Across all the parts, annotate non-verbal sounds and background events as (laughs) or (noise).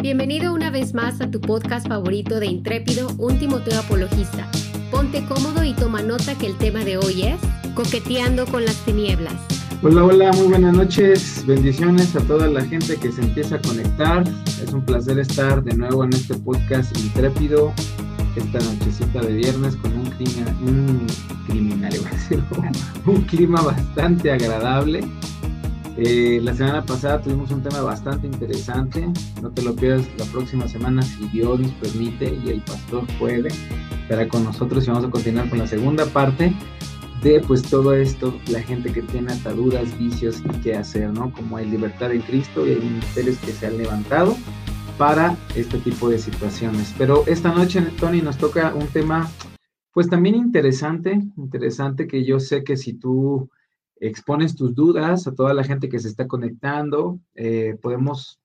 Bienvenido una vez más a tu podcast favorito de Intrépido, un Timoteo Apologista. Ponte cómodo y toma nota que el tema de hoy es Coqueteando con las tinieblas. Hola, hola, muy buenas noches. Bendiciones a toda la gente que se empieza a conectar. Es un placer estar de nuevo en este podcast Intrépido, esta nochecita de viernes con un clima, un criminal, (laughs) un clima bastante agradable. Eh, la semana pasada tuvimos un tema bastante interesante. No te lo pierdas la próxima semana si Dios nos permite y el pastor puede. Estará con nosotros y vamos a continuar con la segunda parte de pues todo esto, la gente que tiene ataduras, vicios y qué hacer, ¿no? Como hay libertad en Cristo y hay ministerios que se han levantado para este tipo de situaciones. Pero esta noche, Tony, nos toca un tema pues también interesante, interesante que yo sé que si tú expones tus dudas a toda la gente que se está conectando. Eh, podemos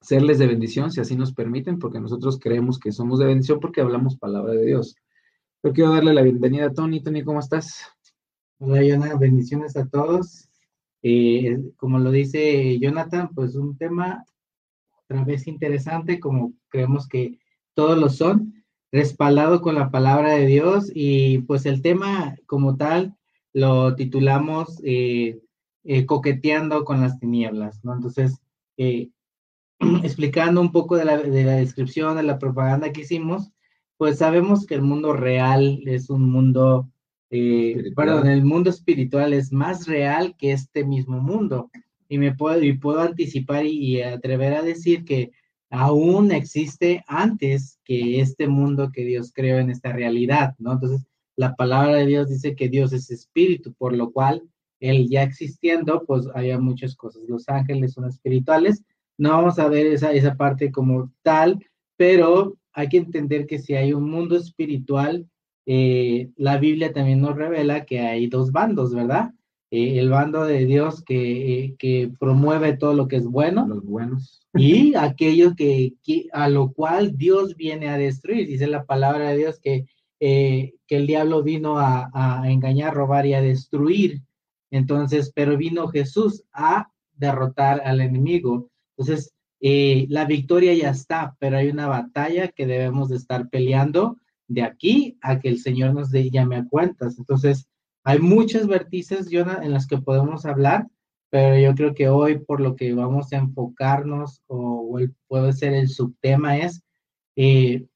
serles de bendición si así nos permiten, porque nosotros creemos que somos de bendición porque hablamos palabra de Dios. Yo quiero darle la bienvenida a Tony. Tony, ¿cómo estás? Hola, Jonathan. Bendiciones a todos. Eh, como lo dice Jonathan, pues un tema otra vez interesante, como creemos que todos lo son, respaldado con la palabra de Dios y pues el tema como tal lo titulamos eh, eh, Coqueteando con las tinieblas, ¿no? Entonces, eh, (clears throat) explicando un poco de la, de la, descripción, de la propaganda que hicimos, pues sabemos que el mundo real es un mundo, perdón, el mundo espiritual es más real que este mismo mundo. Y me puedo, y puedo anticipar y, y atrever a decir que aún existe antes que este mundo que Dios creó en esta realidad, ¿no? Entonces, la palabra de Dios dice que Dios es espíritu, por lo cual él ya existiendo, pues había muchas cosas. Los ángeles son espirituales. No vamos a ver esa, esa parte como tal, pero hay que entender que si hay un mundo espiritual, eh, la Biblia también nos revela que hay dos bandos, ¿verdad? Eh, el bando de Dios que, eh, que, promueve todo lo que es bueno. Los buenos. Y (laughs) aquello que, que, a lo cual Dios viene a destruir. Dice la palabra de Dios que eh, que el diablo vino a, engañar, robar y a destruir. Entonces, pero vino Jesús a derrotar al enemigo. Entonces, eh, la victoria ya está, pero hay una batalla que debemos de estar peleando de aquí a que el Señor nos dé, llame a cuentas. Entonces, hay muchas vértices, Jonah, en las que podemos hablar, pero yo creo que hoy por lo que vamos a enfocarnos o, puede ser el subtema es eh,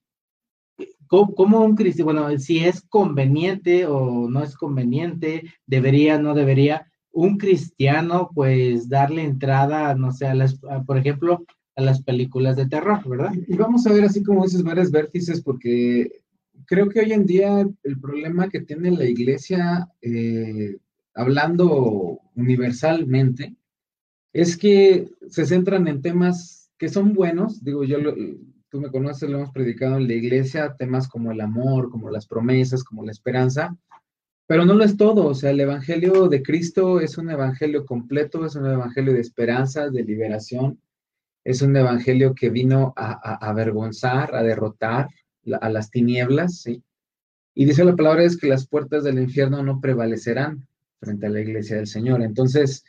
¿Cómo, un cristiano, bueno, si es conveniente o no es conveniente, debería, no debería, un cristiano pues darle entrada, no sé, a las, por ejemplo, a las películas de terror, ¿verdad? Y vamos a ver así como dices varias vértices porque creo que hoy en día el problema que tiene la iglesia, eh, hablando universalmente, es que se centran en temas que son buenos, digo yo, lo, tú me conoces, lo hemos predicado en la iglesia, temas como el amor, como las promesas, como la esperanza, pero no lo es todo, o sea, el Evangelio de Cristo es un Evangelio completo, es un Evangelio de esperanza, de liberación, es un Evangelio que vino a, avergonzar, a derrotar la, a las tinieblas, ¿sí? Y dice la palabra es que las puertas del infierno no prevalecerán frente a la iglesia del Señor. Entonces,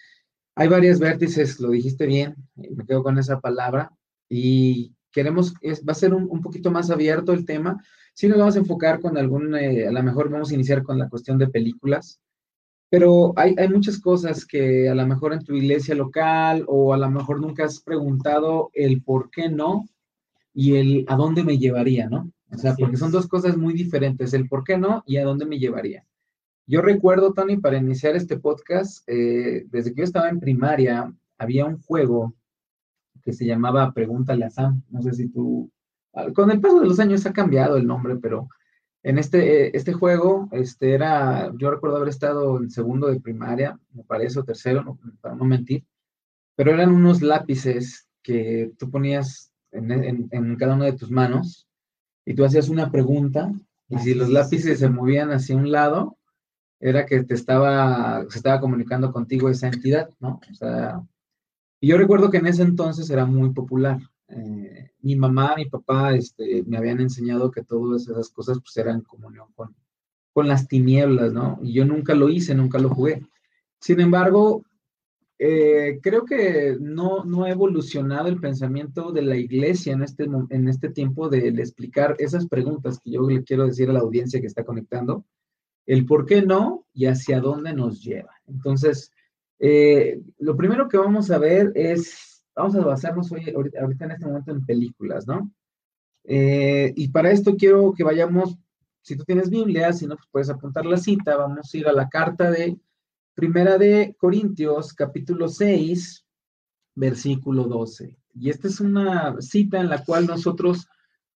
hay varias vértices, lo dijiste bien, me quedo con esa palabra, y queremos, es, va a ser un, un, poquito más abierto el tema. Sí nos vamos a enfocar con algún, eh, a lo mejor vamos a iniciar con la cuestión de películas, pero hay, hay, muchas cosas que a lo mejor en tu iglesia local o a lo mejor nunca has preguntado el por qué no y el a dónde me llevaría, ¿no? O sea, porque son dos cosas muy diferentes, el por qué no y a dónde me llevaría. Yo recuerdo, Tony, para iniciar este podcast, eh, desde que yo estaba en primaria, había un juego que se llamaba Pregúntale a Sam. No sé si tú, con el paso de los años ha cambiado el nombre, pero en este, este juego, este era, yo recuerdo haber estado en segundo de primaria, me parece, o tercero, no, para no mentir, pero eran unos lápices que tú ponías en, en, en, cada una de tus manos y tú hacías una pregunta y si los lápices se movían hacia un lado, era que te estaba, se estaba comunicando contigo esa entidad, ¿no? O sea, y yo recuerdo que en ese entonces era muy popular. Eh, mi mamá, mi papá este, me habían enseñado que todas esas cosas pues eran comunión con, con las tinieblas, ¿no? Y yo nunca lo hice, nunca lo jugué. Sin embargo, eh, creo que no, no ha evolucionado el pensamiento de la iglesia en este, en este tiempo de, explicar esas preguntas que yo le quiero decir a la audiencia que está conectando, el por qué no y hacia dónde nos lleva. Entonces, eh, lo primero que vamos a ver es, vamos a basarnos hoy, ahorita, en este momento en películas, ¿no? Eh, y para esto quiero que vayamos, si tú tienes Biblia, si no, pues puedes apuntar la cita, vamos a ir a la carta de Primera de Corintios, capítulo 6, versículo 12. Y esta es una cita en la cual nosotros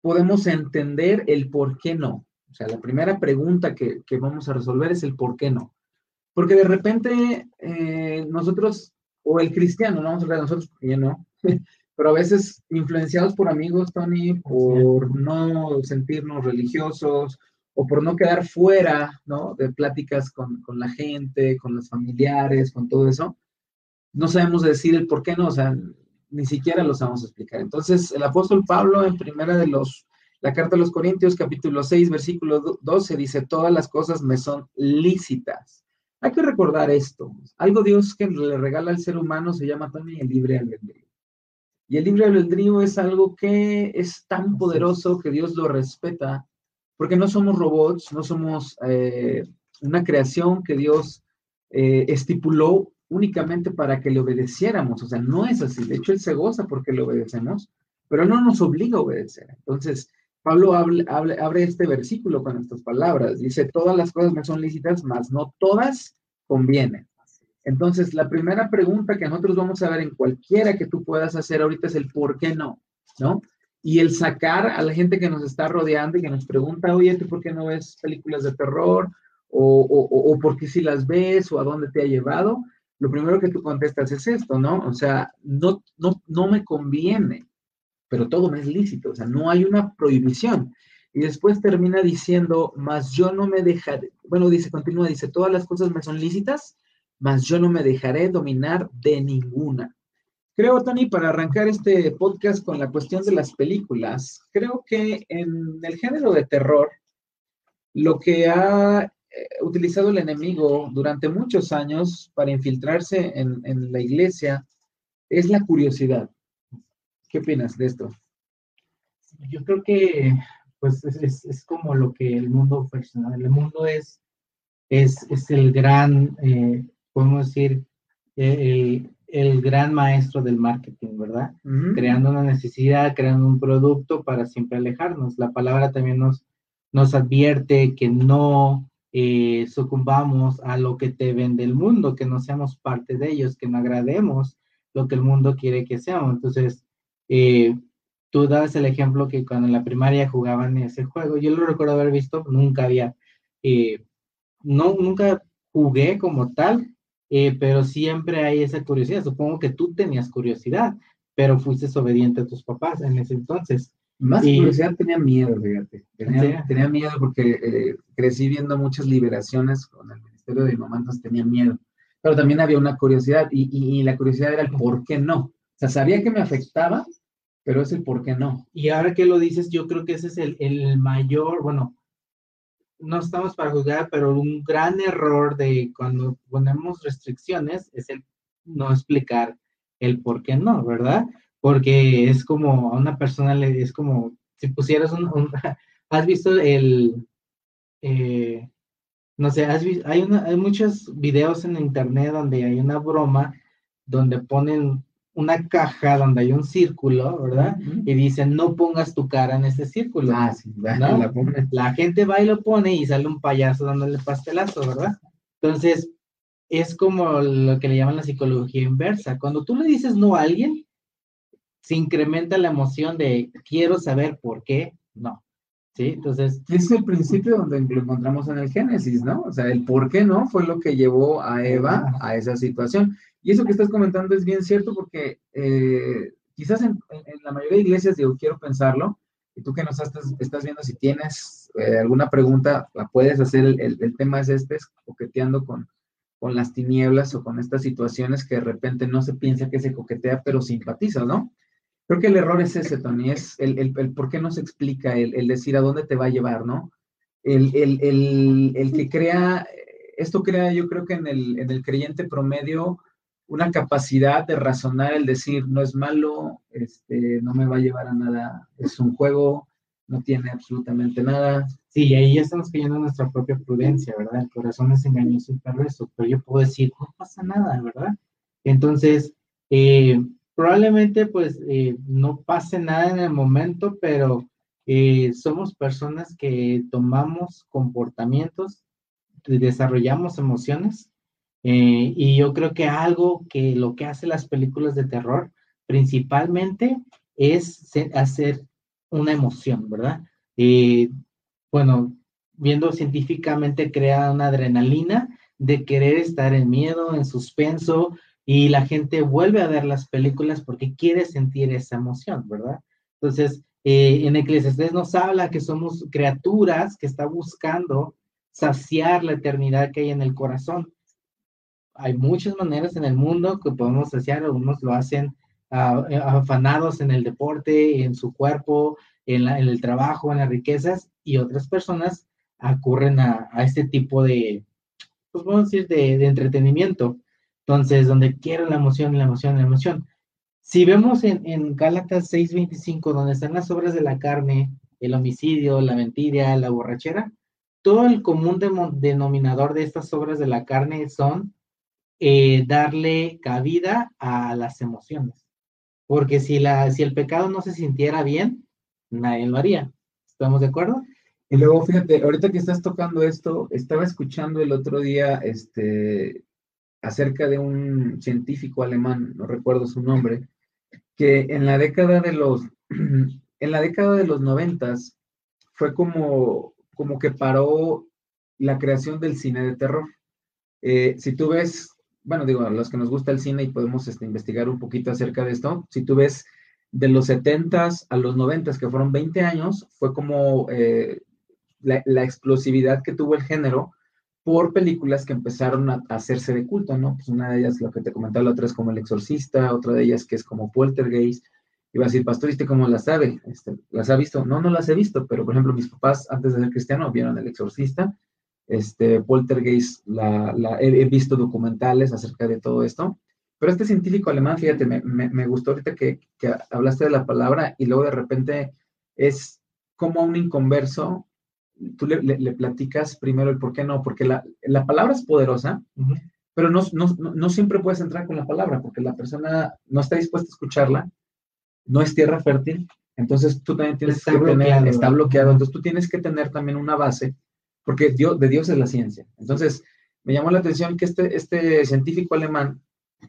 podemos entender el por qué no. O sea, la primera pregunta que, vamos a resolver es el por qué no. Porque de repente eh, nosotros, o el cristiano, no vamos a hablar de nosotros porque ya no, (laughs) pero a veces influenciados por amigos, Tony, por no sentirnos religiosos o por no quedar fuera, ¿no? De pláticas con, con, la gente, con los familiares, con todo eso, no sabemos decir el por qué no, o sea, ni siquiera lo sabemos explicar. Entonces, el apóstol Pablo en primera de los, la carta a los Corintios, capítulo 6, versículo 12, dice, todas las cosas me son lícitas. Hay que recordar esto. Algo Dios que le regala al ser humano se llama también el libre albedrío. Y el libre albedrío es algo que es tan poderoso que Dios lo respeta porque no somos robots, no somos eh, una creación que Dios eh, estipuló únicamente para que le obedeciéramos. O sea, no es así. De hecho, Él se goza porque le obedecemos, pero no nos obliga a obedecer. Entonces, Pablo abre este versículo con estas palabras. Dice, todas las cosas me son lícitas, mas no todas convienen. Entonces, la primera pregunta que nosotros vamos a ver en cualquiera que tú puedas hacer ahorita es el por qué no, ¿no? y el sacar a la gente que nos está rodeando y que nos pregunta, oye, ¿tú por qué no ves películas de terror? O, o, o, por qué si las ves o a dónde te ha llevado, lo primero que tú contestas es esto, ¿no? O sea, no, no, no me conviene, pero todo me es lícito, o sea, no hay una prohibición. Y después termina diciendo, mas yo no me dejaré, bueno, dice, continúa, dice, todas las cosas me son lícitas, mas yo no me dejaré dominar de ninguna. Creo, Tony, para arrancar este podcast con la cuestión de las películas, creo que en el género de terror, lo que ha eh, utilizado el enemigo durante muchos años para infiltrarse en, la iglesia es la curiosidad. ¿Qué opinas de esto? Yo creo que pues es, como lo que el mundo personal, el mundo es, es, el gran, eh, podemos decir, eh, el gran maestro del marketing, ¿verdad? Creando una necesidad, creando un producto para siempre alejarnos. La palabra también nos, nos advierte que no eh, sucumbamos a lo que te vende el mundo, que no seamos parte de ellos, que no agrademos lo que el mundo quiere que seamos. Entonces, eh, tú dabas el ejemplo que cuando en la primaria jugaban ese juego, yo lo recuerdo haber visto, nunca había, eh, no, nunca jugué como tal, eh, pero siempre hay esa curiosidad. Supongo que tú tenías curiosidad, pero fuiste obediente a tus papás en ese entonces. Más curiosidad tenía miedo, fíjate. Tenía, miedo porque eh, crecí viendo muchas liberaciones con el Ministerio de mi mamá, entonces tenía miedo. Pero también había una curiosidad y, y, la curiosidad era el por qué no. O sea, sabía que me afectaba, pero es el por qué no. Y ahora que lo dices, yo creo que ese es el, el mayor, bueno, no estamos para juzgar, pero un gran error de cuando ponemos restricciones es el no explicar el por qué no, ¿verdad? Porque es como a una persona le es como si pusieras un, (laughs) has visto el eh, no sé, has visto, hay, una, hay muchos videos en internet donde hay una broma donde ponen una caja donde hay un círculo, ¿verdad? Y dicen, no pongas tu cara en ese círculo. Ah, sí, la, gente va y lo pone y sale un payaso dándole pastelazo, ¿verdad? Entonces, es como lo que le llaman la psicología inversa. Cuando tú le dices no a alguien, se incrementa la emoción de quiero saber por qué no. ¿Sí? Entonces. Es el principio donde lo encontramos en el Génesis, ¿no? O sea, el por qué no fue lo que llevó a Eva a esa situación. Y eso que estás comentando es bien cierto porque eh, quizás en, la mayoría de iglesias, digo, quiero pensarlo, y tú que nos estás, estás viendo, si tienes eh, alguna pregunta, la puedes hacer, el, tema es este, es coqueteando con, con las tinieblas o con estas situaciones que de repente no se piensa que se coquetea, pero simpatiza, ¿no? Creo que el error es ese, Tony, es el, el, por qué no se explica, el, decir a dónde te va a llevar, ¿no? El, el que crea, esto crea yo creo que en el, en el creyente promedio una capacidad de razonar el decir, no es malo, este, no me va a llevar a nada, es un juego, no tiene absolutamente nada. Sí, ahí ya estamos cayendo nuestra propia prudencia, ¿verdad? El corazón es engañoso y perverso, pero yo puedo decir, no pasa nada, ¿verdad? Entonces, eh, probablemente pues eh, no pase nada en el momento, pero eh, somos personas que tomamos comportamientos, desarrollamos emociones eh, y yo creo que algo que lo que hace las películas de terror principalmente es hacer una emoción, ¿verdad? bueno, viendo científicamente crea una adrenalina de querer estar en miedo, en suspenso, y la gente vuelve a ver las películas porque quiere sentir esa emoción, ¿verdad? Entonces, eh, en Eclesiastes nos habla que somos criaturas que está buscando saciar la eternidad que hay en el corazón. Hay muchas maneras en el mundo que podemos saciar, algunos lo hacen eh, afanados en el deporte, en su cuerpo, en, el trabajo, en las riquezas, y otras personas acurren a, este tipo de, pues vamos a decir, de, de entretenimiento entonces, donde quiero la emoción, la emoción, la emoción. Si vemos en, en Gálatas 6:25, donde están las obras de la carne, el homicidio, la mentira, la borrachera, todo el común denominador de estas obras de la carne son eh, darle cabida a las emociones. Porque si, la, si el pecado no se sintiera bien, nadie lo haría. ¿Estamos de acuerdo? Y luego, fíjate, ahorita que estás tocando esto, estaba escuchando el otro día este, acerca de un científico alemán, no recuerdo su nombre, que en la década de los, (clears throat) en la década de los noventas fue como, como que paró la creación del cine de terror. Eh, si tú ves, bueno, digo, a los que nos gusta el cine y podemos este, investigar un poquito acerca de esto, si tú ves de los 70 a los 90 que fueron 20 años, fue como eh, la, la, explosividad que tuvo el género por películas que empezaron a, hacerse de culto, ¿no? Pues una de ellas, lo que te comentaba la otra es como El Exorcista, otra de ellas que es como Poltergeist. Iba a decir, Pastor, ¿y cómo las sabe? Este, ¿Las ha visto? No, no las he visto, pero por ejemplo, mis papás, antes de ser cristiano, vieron El Exorcista. Este, Poltergeist, la, la he, visto documentales acerca de todo esto. Pero este científico alemán, fíjate, me, me, me gustó ahorita que, que hablaste de la palabra y luego de repente es como un inconverso. Tú le, platicas primero el por qué no, porque la, palabra es poderosa, pero no, no, siempre puedes entrar con la palabra, porque la persona no está dispuesta a escucharla, no es tierra fértil, entonces tú también tienes que tener, está bloqueado, entonces tú tienes que tener también una base, porque de Dios es la ciencia. Entonces, me llamó la atención que este, este científico alemán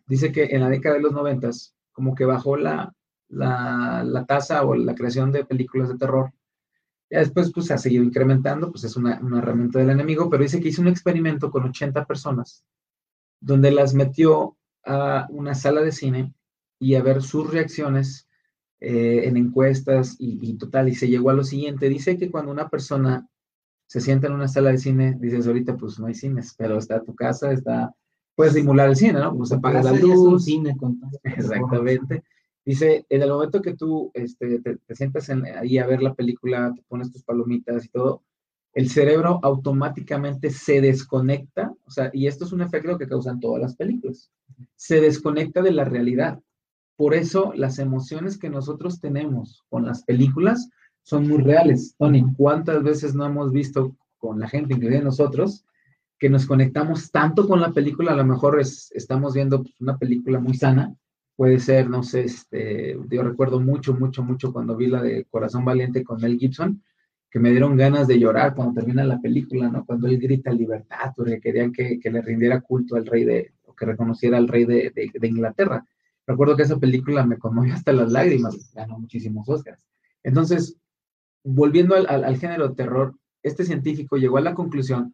dice que en la década de los noventas, como que bajó la, la, la tasa o la creación de películas de terror ya después, pues, ha seguido incrementando, pues es una, herramienta del enemigo, pero dice que hizo un experimento con 80 personas, donde las metió a una sala de cine y a ver sus reacciones eh, en encuestas y, total, y se llegó a lo siguiente, dice que cuando una persona se sienta en una sala de cine, dices, ahorita pues no hay cines, pero está tu casa, está, puedes simular el cine, ¿no? Pues apaga la luz. cine con Exactamente. Dice, en el momento que tú este, te, sientas ahí a ver la película, te pones tus palomitas y todo, el cerebro automáticamente se desconecta, o sea, y esto es un efecto que causan todas las películas, se desconecta de la realidad. Por eso las emociones que nosotros tenemos con las películas son muy reales. Tony, ¿cuántas veces no hemos visto con la gente, incluida nosotros, que nos conectamos tanto con la película? A lo mejor es, estamos viendo una película muy sana, puede ser, no sé, este, yo recuerdo mucho, mucho, mucho cuando vi la de Corazón Valiente con Mel Gibson, que me dieron ganas de llorar cuando termina la película, ¿no? Cuando él grita libertad, porque querían que, le rindiera culto al rey de, o que reconociera al rey de, Inglaterra. Recuerdo que esa película me conmovió hasta las lágrimas, ganó muchísimos Oscars. Entonces, volviendo al, al, al género terror, este científico llegó a la conclusión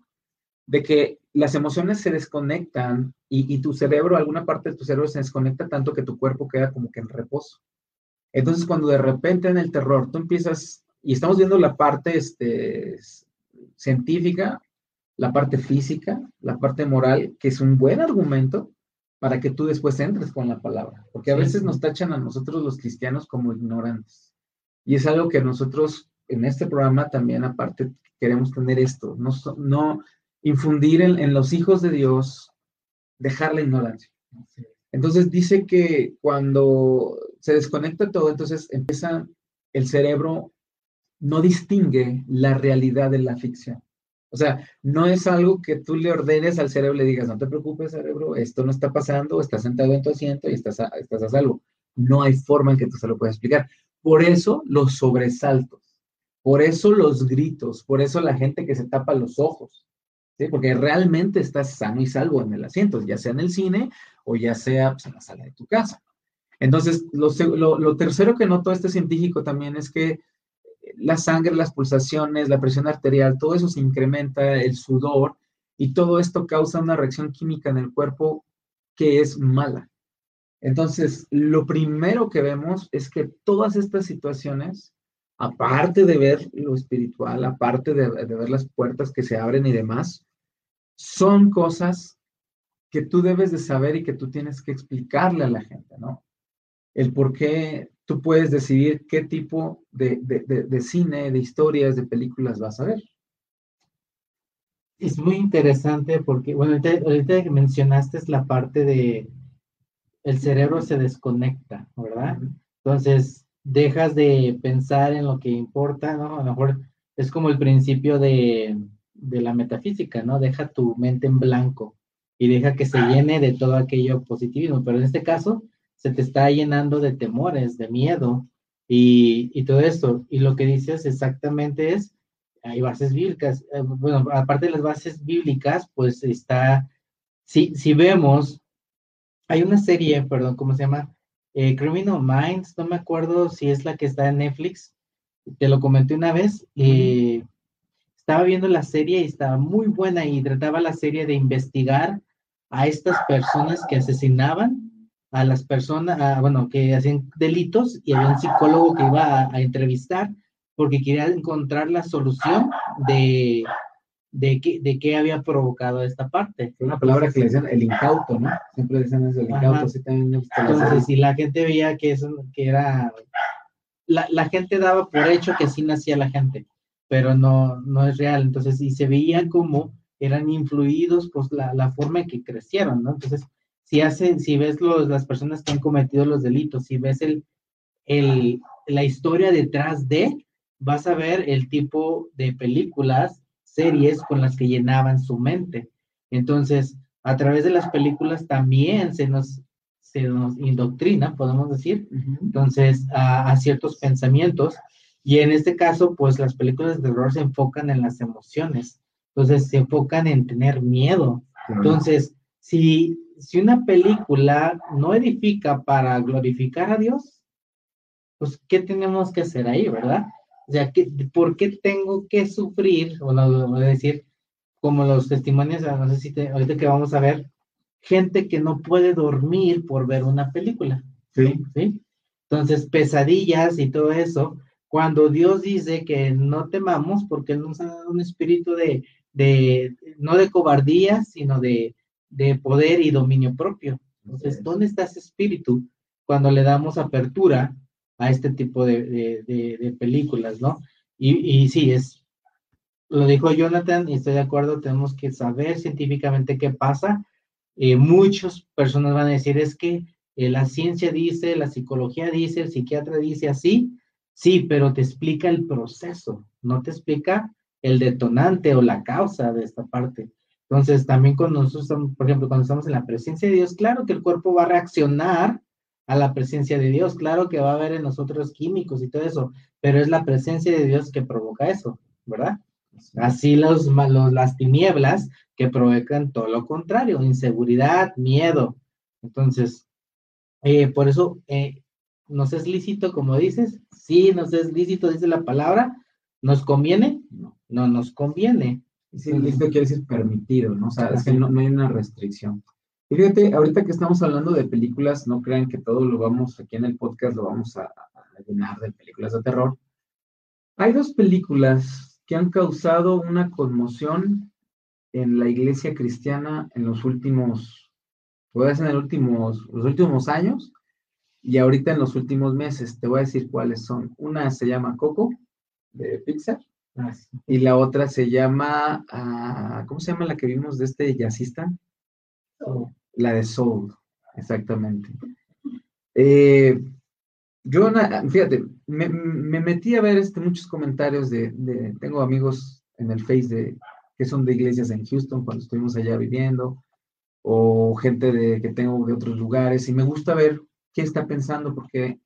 de que las emociones se desconectan y, tu cerebro, alguna parte de tu cerebro se desconecta tanto que tu cuerpo queda como que en reposo. Entonces, cuando de repente en el terror tú empiezas, y estamos viendo la parte este, científica, la parte física, la parte moral, que es un buen argumento para que tú después entres con la palabra, porque a veces nos tachan a nosotros los cristianos como ignorantes. Y es algo que nosotros en este programa también aparte queremos tener esto, no, no infundir en, los hijos de Dios, dejar la ignorancia. Entonces dice que cuando se desconecta todo, entonces empieza el cerebro no distingue la realidad de la ficción. O sea, no es algo que tú le ordenes al cerebro y le digas, no te preocupes, cerebro, esto no está pasando, estás sentado en tu asiento y estás a, estás a salvo. No hay forma en que tú se lo puedas explicar. Por eso los sobresaltos, por eso los gritos, por eso la gente que se tapa los ojos, ¿sí? porque realmente estás sano y salvo en el asiento, ya sea en el cine o ya sea pues, en la sala de tu casa. Entonces, lo, lo tercero que notó este científico también es que la sangre, las pulsaciones, la presión arterial, todo eso se incrementa, el sudor, y todo esto causa una reacción química en el cuerpo que es mala. Entonces, lo primero que vemos es que todas estas situaciones, aparte de ver lo espiritual, aparte de, ver las puertas que se abren y demás, son cosas que tú debes de saber y que tú tienes que explicarle a la gente, ¿no? El por qué tú puedes decidir qué tipo de, cine, de historias, de películas vas a ver. Es muy interesante porque, bueno, ahorita, que mencionaste es la parte de el cerebro se desconecta, ¿verdad? Entonces, dejas de pensar en lo que importa, ¿no? A lo mejor es como el principio de, de la metafísica, ¿no? Deja tu mente en blanco y deja que se llene de todo aquello positivismo, pero en este caso, se te está llenando de temores, de miedo y, todo esto. Y lo que dices exactamente es, hay bases bíblicas. Eh, bueno, aparte de las bases bíblicas, pues está, si, si vemos, hay una serie, perdón, ¿cómo se llama? Eh, Criminal Minds, no me acuerdo si es la que está en Netflix, te lo comenté una vez, eh, estaba viendo la serie y estaba muy buena y trataba la serie de investigar a estas personas que asesinaban a las personas, bueno, que hacían delitos y había un psicólogo que iba a, entrevistar porque quería encontrar la solución de, de, qué, de qué había provocado esta parte. Una palabra que le decían el incauto, ¿no? Siempre decían eso, el incauto. Sí, también Entonces, si la gente veía que, eso, que era... La, la, gente daba por hecho que así nacía la gente, pero no, no es real. Entonces, y se veía como eran influidos por la, la forma en que crecieron, ¿no? Entonces, si hacen, si ves los, las personas que han cometido los delitos, si ves el, el, la historia detrás de, vas a ver el tipo de películas, series con las que llenaban su mente. Entonces, a través de las películas también se nos, se nos indoctrina, podemos decir, entonces, a, a, ciertos pensamientos. Y en este caso, pues las películas de terror se enfocan en las emociones. Entonces, se enfocan en tener miedo. Entonces, si si una película no edifica para glorificar a Dios, pues, ¿qué tenemos que hacer ahí, verdad? O sea, ¿por qué tengo que sufrir? O no, voy a decir, como los testimonios, no sé si te, ahorita que vamos a ver, gente que no puede dormir por ver una película. Sí. ¿sí? Entonces, pesadillas y todo eso, cuando Dios dice que no temamos, porque nos ha dado un espíritu de, de, no de cobardía, sino de, de poder y dominio propio. Entonces, ¿dónde está ese espíritu cuando le damos apertura a este tipo de, películas, no? Y, y, sí, es, lo dijo Jonathan y estoy de acuerdo, tenemos que saber científicamente qué pasa. Eh, muchas personas van a decir, es que eh, la ciencia dice, la psicología dice, el psiquiatra dice así, sí, pero te explica el proceso, no te explica el detonante o la causa de esta parte. Entonces, también cuando nosotros por ejemplo, cuando estamos en la presencia de Dios, claro que el cuerpo va a reaccionar a la presencia de Dios, claro que va a haber en nosotros químicos y todo eso, pero es la presencia de Dios que provoca eso, ¿verdad? Así los, los las tinieblas que provocan todo lo contrario, inseguridad, miedo. Entonces, eh, por eso eh, nos es lícito, como dices, sí, nos es lícito, dice la palabra, ¿nos conviene? No, no nos conviene. Sí, listo quiere decir permitido, ¿no? O sea, es que no, hay una restricción. Y fíjate, ahorita que estamos hablando de películas, no crean que todo lo vamos, aquí en el podcast lo vamos a, llenar de películas de terror. Hay dos películas que han causado una conmoción en la iglesia cristiana en los últimos, puede ser en los últimos, los últimos años y ahorita en los últimos meses. Te voy a decir cuáles son. Una se llama Coco, de Pixar. Ah, y la otra se llama, ah, ¿cómo se llama la que vimos de este jazzista? La de Soul. Exactamente. Eh, yo, fíjate, me, metí a ver este, muchos comentarios de, tengo amigos en el Face de, que son de iglesias en Houston cuando estuvimos allá viviendo, o gente de, que tengo de otros lugares, y me gusta ver qué está pensando, porque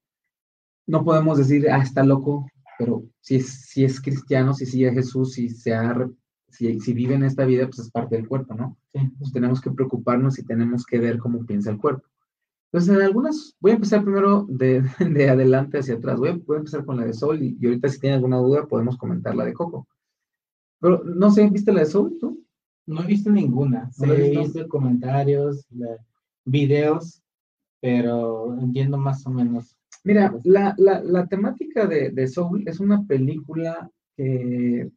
no podemos decir, ah, está loco, pero si es, si es cristiano, si sigue a Jesús, si, se si, si, vive en esta vida, pues es parte del cuerpo, ¿no? Pues tenemos que preocuparnos y tenemos que ver cómo piensa el cuerpo. Entonces, en algunas, voy a empezar primero de, (laughs) de adelante hacia atrás. Voy a, voy a, empezar con la de Sol y, ahorita si tiene alguna duda podemos comentar la de Coco. Pero no sé, ¿viste la de Sol tú? No he visto ninguna. ¿No he visto? comentarios, videos, pero entiendo más o menos. Mira, la, la, la temática de, de, Soul es una película que,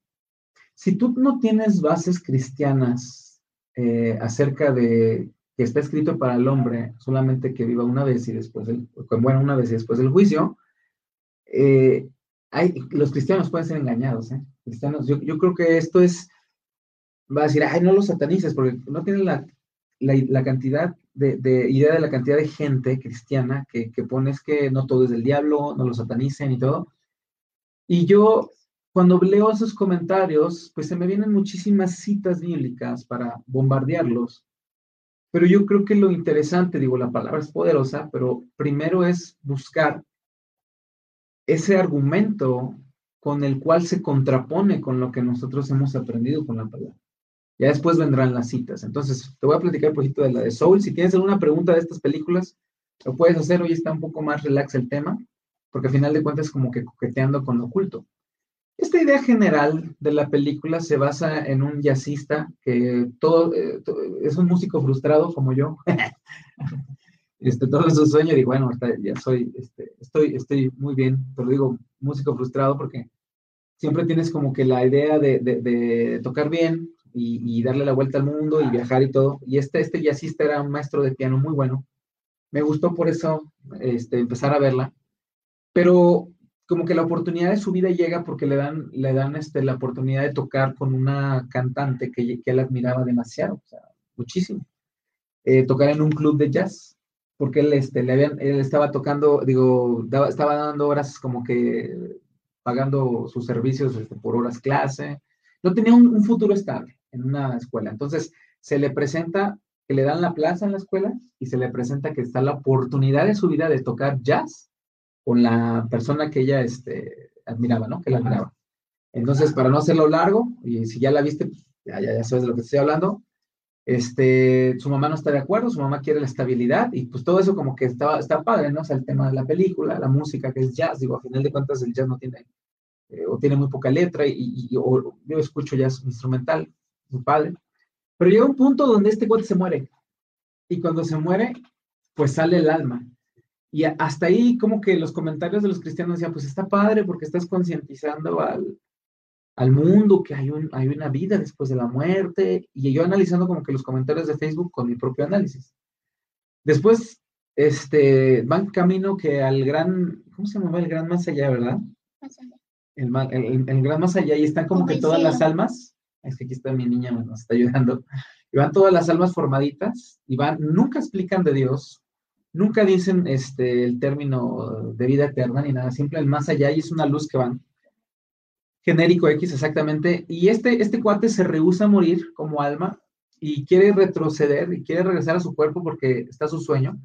si tú no tienes bases cristianas eh, acerca de que está escrito para el hombre, solamente que viva una vez y después, del, bueno, una vez y después del juicio, eh, los cristianos pueden ser engañados, ¿eh? Cristianos, yo, yo, creo que esto es, va a decir, ay, no los satanices, porque no tienen la, la, cantidad de, de, idea de la cantidad de gente cristiana que, que pones que no todo es del diablo, no lo satanicen y todo. Y yo, cuando leo esos comentarios, pues se me vienen muchísimas citas bíblicas para bombardearlos pero yo creo que lo interesante, digo, la palabra es poderosa, pero primero es buscar ese argumento con el cual se contrapone con lo que nosotros hemos aprendido con la palabra. Ya después vendrán las citas. Entonces, te voy a platicar un poquito de la de Soul. Si tienes alguna pregunta de estas películas, lo puedes hacer. Hoy está un poco más relax el tema, porque al final de cuentas es como que coqueteando con lo oculto. Esta idea general de la película se basa en un jazzista que todo, eh, es un músico frustrado como yo. (laughs) este, todo su sueño y bueno, ya soy, este, estoy, estoy muy bien, pero digo músico frustrado porque siempre tienes como que la idea de, tocar bien y, darle la vuelta al mundo y viajar y todo. Y este, este jazzista era un maestro de piano muy bueno. Me gustó por eso este, empezar a verla. Pero como que la oportunidad de su vida llega porque le dan, le dan este, la oportunidad de tocar con una cantante que, que él admiraba demasiado, o sea, muchísimo. Eh, tocar en un club de jazz, porque él, este, le habían, él estaba tocando, digo, estaba dando horas como que pagando sus servicios este, por horas clase. No tenía un, un futuro estable en una escuela. Entonces, se le presenta que le dan la plaza en la escuela y se le presenta que está la oportunidad de su vida de tocar jazz con la persona que ella este, admiraba, ¿no? Que la admiraba. Entonces, para no hacerlo largo, y si ya la viste, pues, ya, ya, sabes de lo que estoy hablando, este, su mamá no está de acuerdo, su mamá quiere la estabilidad, y pues todo eso como que está, está padre, ¿no? O sea, el tema de la película, la música, que es jazz, digo, a final de cuentas el jazz no tiene, eh, o tiene muy poca letra, y, yo escucho jazz instrumental, muy padre, pero llega un punto donde este cuate se muere, y cuando se muere, pues sale el alma, y hasta ahí como que los comentarios de los cristianos decían, pues está padre porque estás concientizando al, al mundo que hay, un, hay una vida después de la muerte. Y yo analizando como que los comentarios de Facebook con mi propio análisis. Después, este, van camino que al gran, ¿cómo se llama? El gran más allá, ¿verdad? El, el, el, gran más allá y están como que todas las almas. Es que aquí está mi niña, nos está ayudando. Y van todas las almas formaditas y van, nunca explican de Dios, nunca dicen este, el término de vida eterna ni nada, simple el más allá y es una luz que van. Genérico X, exactamente. Y este, este cuate se rehúsa a morir como alma y quiere retroceder y quiere regresar a su cuerpo porque está su sueño.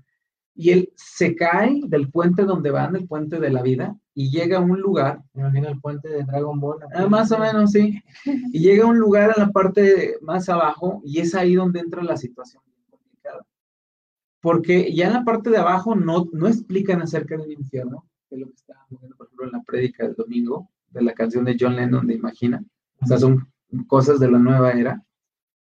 Y él se cae del puente donde van, el puente de la vida, y llega a un lugar. Me imagino el puente de Dragon Ball. Ah, más o menos, sí. Y llega a un lugar en la parte más abajo, y es ahí donde entra la situación porque ya en la parte de abajo no, no explican acerca del infierno, que lo que estábamos viendo, por ejemplo, en la prédica del domingo, de la canción de John Lennon de Imagina. O sea, son cosas de la nueva era.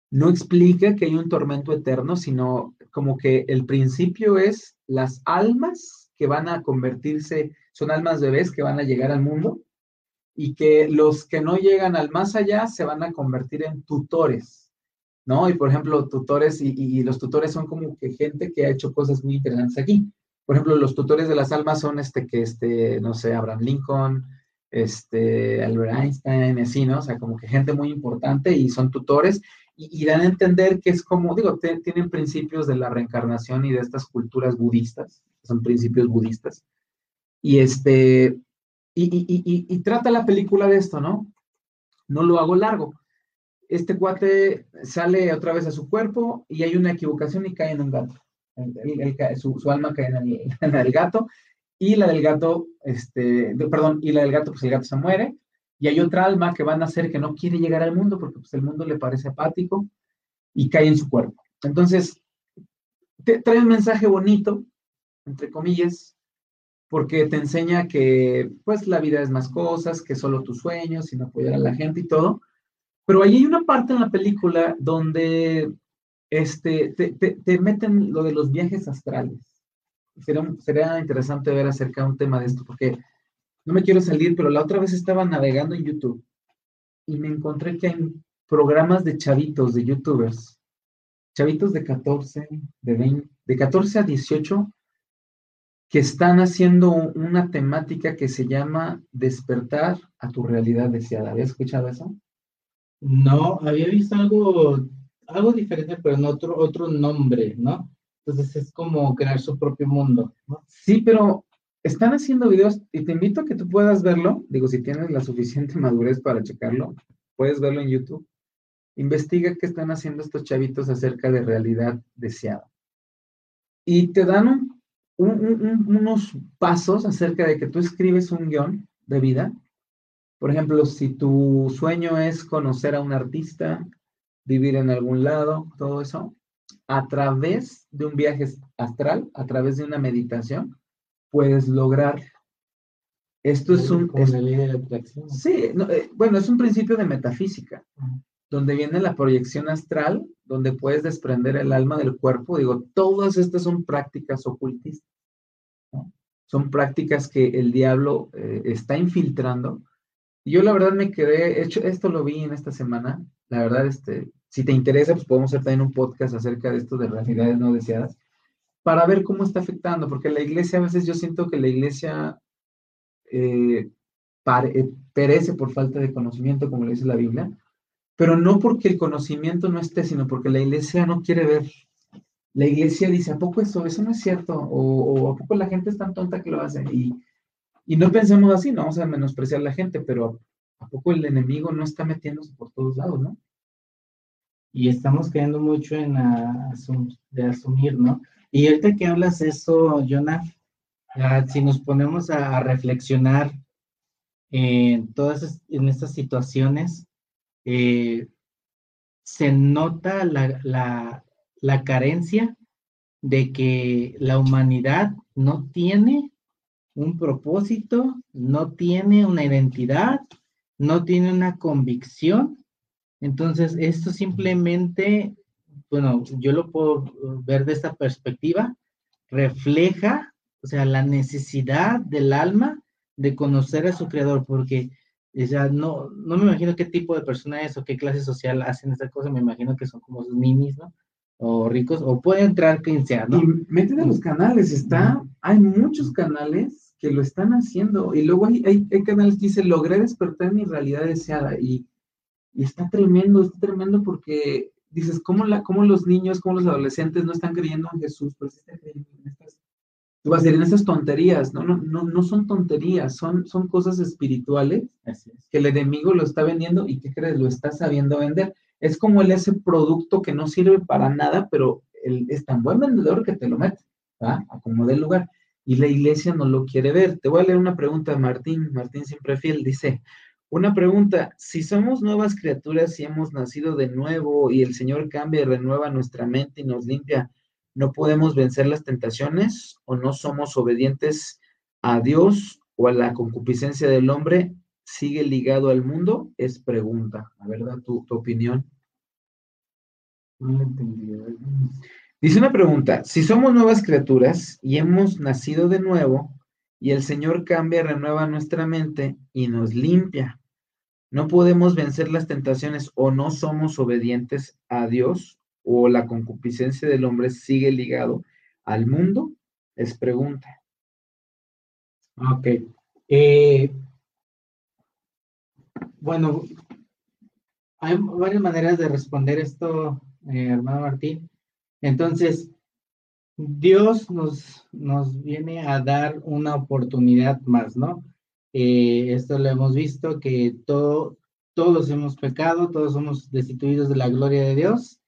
No explica que hay un tormento eterno, sino como que el principio es las almas que van a convertirse, son almas bebés que van a llegar al mundo y que los que no llegan al más allá se van a convertir en tutores ¿no? Y por ejemplo, tutores, y, los tutores son como que gente que ha hecho cosas muy interesantes aquí. Por ejemplo, los tutores de las almas son este que, este, no sé, Abraham Lincoln, este, Albert Einstein, así, ¿no? O sea, como que gente muy importante y son tutores y, dan a entender que es como, digo, tienen principios de la reencarnación y de estas culturas budistas, son principios budistas. Y este, y, y, trata la película de esto, ¿no? No lo hago largo. Este cuate sale otra vez a su cuerpo y hay una equivocación y cae en un gato. su, alma cae en el, (laughs) en el gato y la del gato, este, perdón, y la del gato, pues el gato se muere, y hay otra alma que va a nacer que no quiere llegar al mundo porque pues, el mundo le parece apático y cae en su cuerpo. Entonces, trae un mensaje bonito, entre comillas, porque te enseña que pues la vida es más cosas, que solo tus sueños, sin apoyar a la gente y todo. Pero ahí hay una parte en la película donde este, te, te meten lo de los viajes astrales sería, interesante ver acerca de un tema de esto, porque no me quiero salir, pero la otra vez estaba navegando en YouTube y me encontré que hay programas de chavitos, de youtubers, chavitos de 14, de 20, de 14 a 18, que están haciendo una temática que se llama despertar a tu realidad deseada. ¿Habías escuchado eso? No, había visto algo, algo diferente, pero en otro, otro nombre, ¿no? Entonces es como crear su propio mundo. Sí, pero están haciendo videos y te invito a que tú puedas verlo. Digo, si tienes la suficiente madurez para checarlo, puedes verlo en YouTube. Investiga qué están haciendo estos chavitos acerca de realidad deseada. Y te dan unos pasos acerca de que tú escribes un guion de vida. Por ejemplo, si tu sueño es conocer a un artista, vivir en algún lado, todo eso, a través de un viaje astral, a través de una meditación, puedes lograr. Esto es un... Sí, eh, bueno, es un principio de metafísica, donde viene la proyección astral, donde puedes desprender el alma del cuerpo. Digo, todas estas son prácticas ocultistas. Son prácticas que el diablo eh, está infiltrando. Yo la verdad me quedé, hecho, esto lo vi en esta semana, la verdad, este, si te interesa, pues podemos hacer también un podcast acerca de esto de realidades no deseadas, para ver cómo está afectando, porque la iglesia, a veces yo siento que la iglesia eh, eh, perece por falta de conocimiento, como le dice la Biblia, pero no porque el conocimiento no esté, sino porque la iglesia no quiere ver. La iglesia dice, ¿a poco eso? Eso no es cierto. O, ¿a poco la gente es tan tonta que lo hace? Y, y no pensemos así, no vamos a menospreciar a la gente, pero ¿a poco el enemigo no está metiéndose por todos lados, no? y estamos cayendo mucho en de asumir, ¿no? Y ahorita que hablas eso, Jonah, si nos ponemos a, reflexionar en todas en estas situaciones, eh, se nota la, la carencia de que la humanidad no tiene un propósito, no tiene una identidad, no tiene una convicción entonces, esto simplemente, bueno, yo lo puedo ver de esta perspectiva, refleja, o sea, la necesidad del alma de conocer a su creador, porque ya no, no me imagino qué tipo de persona es o qué clase social hacen esta cosa, me imagino que son como sus ninis, ¿no? O ricos, o puede entrar quien sea, ¿no? Y meten en los canales, está, hay muchos canales que lo están haciendo, y luego hay, hay, hay canales que dicen, logré despertar mi realidad deseada, y y está tremendo, está tremendo porque dices, ¿cómo, la, cómo los niños, cómo los adolescentes no están creyendo en Jesús? Pues están creyendo en estas, tú vas a decir, en estas tonterías, no, no, no, no son tonterías, son, son cosas espirituales que el enemigo lo está vendiendo y ¿qué crees? Lo está sabiendo vender. Es como el, ese producto que no sirve para nada, pero el, es tan buen vendedor que te lo mete, ¿va? A como del lugar. Y la iglesia no lo quiere ver. Te voy a leer una pregunta de Martín, Martín siempre fiel, dice, una pregunta, si somos nuevas criaturas y hemos nacido de nuevo y el Señor cambia y renueva nuestra mente y nos limpia, ¿no podemos vencer las tentaciones o no somos obedientes a Dios o a la concupiscencia del hombre? ¿Sigue ligado al mundo? Es pregunta. A ver, da tu, opinión. No entendí. Dice una pregunta, si somos nuevas criaturas y hemos nacido de nuevo y el Señor cambia renueva nuestra mente y nos limpia, no podemos vencer las tentaciones o no somos obedientes a Dios o la concupiscencia del hombre sigue ligado al mundo? Es pregunta. Ok. Eh, bueno, hay varias maneras de responder esto, eh, hermano Martín. Entonces, Dios nos, nos viene a dar una oportunidad más, ¿no? Eh, esto lo hemos visto, que todo, todos hemos pecado, todos somos destituidos de la gloria de Dios,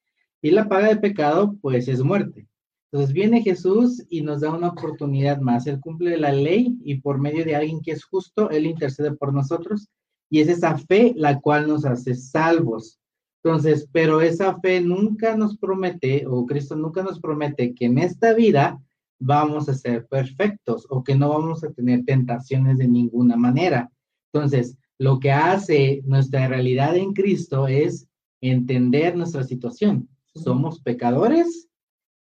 y la paga de pecado, pues, es muerte. Entonces viene Jesús y nos da una oportunidad más. Él cumple la ley y por medio de alguien que es justo, Él intercede por nosotros. Y es esa fe la cual nos hace salvos. Entonces, pero esa fe nunca nos promete, o Cristo nunca nos promete que en esta vida vamos a ser perfectos o que no vamos a tener tentaciones de ninguna manera. Entonces, lo que hace nuestra realidad en Cristo es entender nuestra situación. Somos pecadores,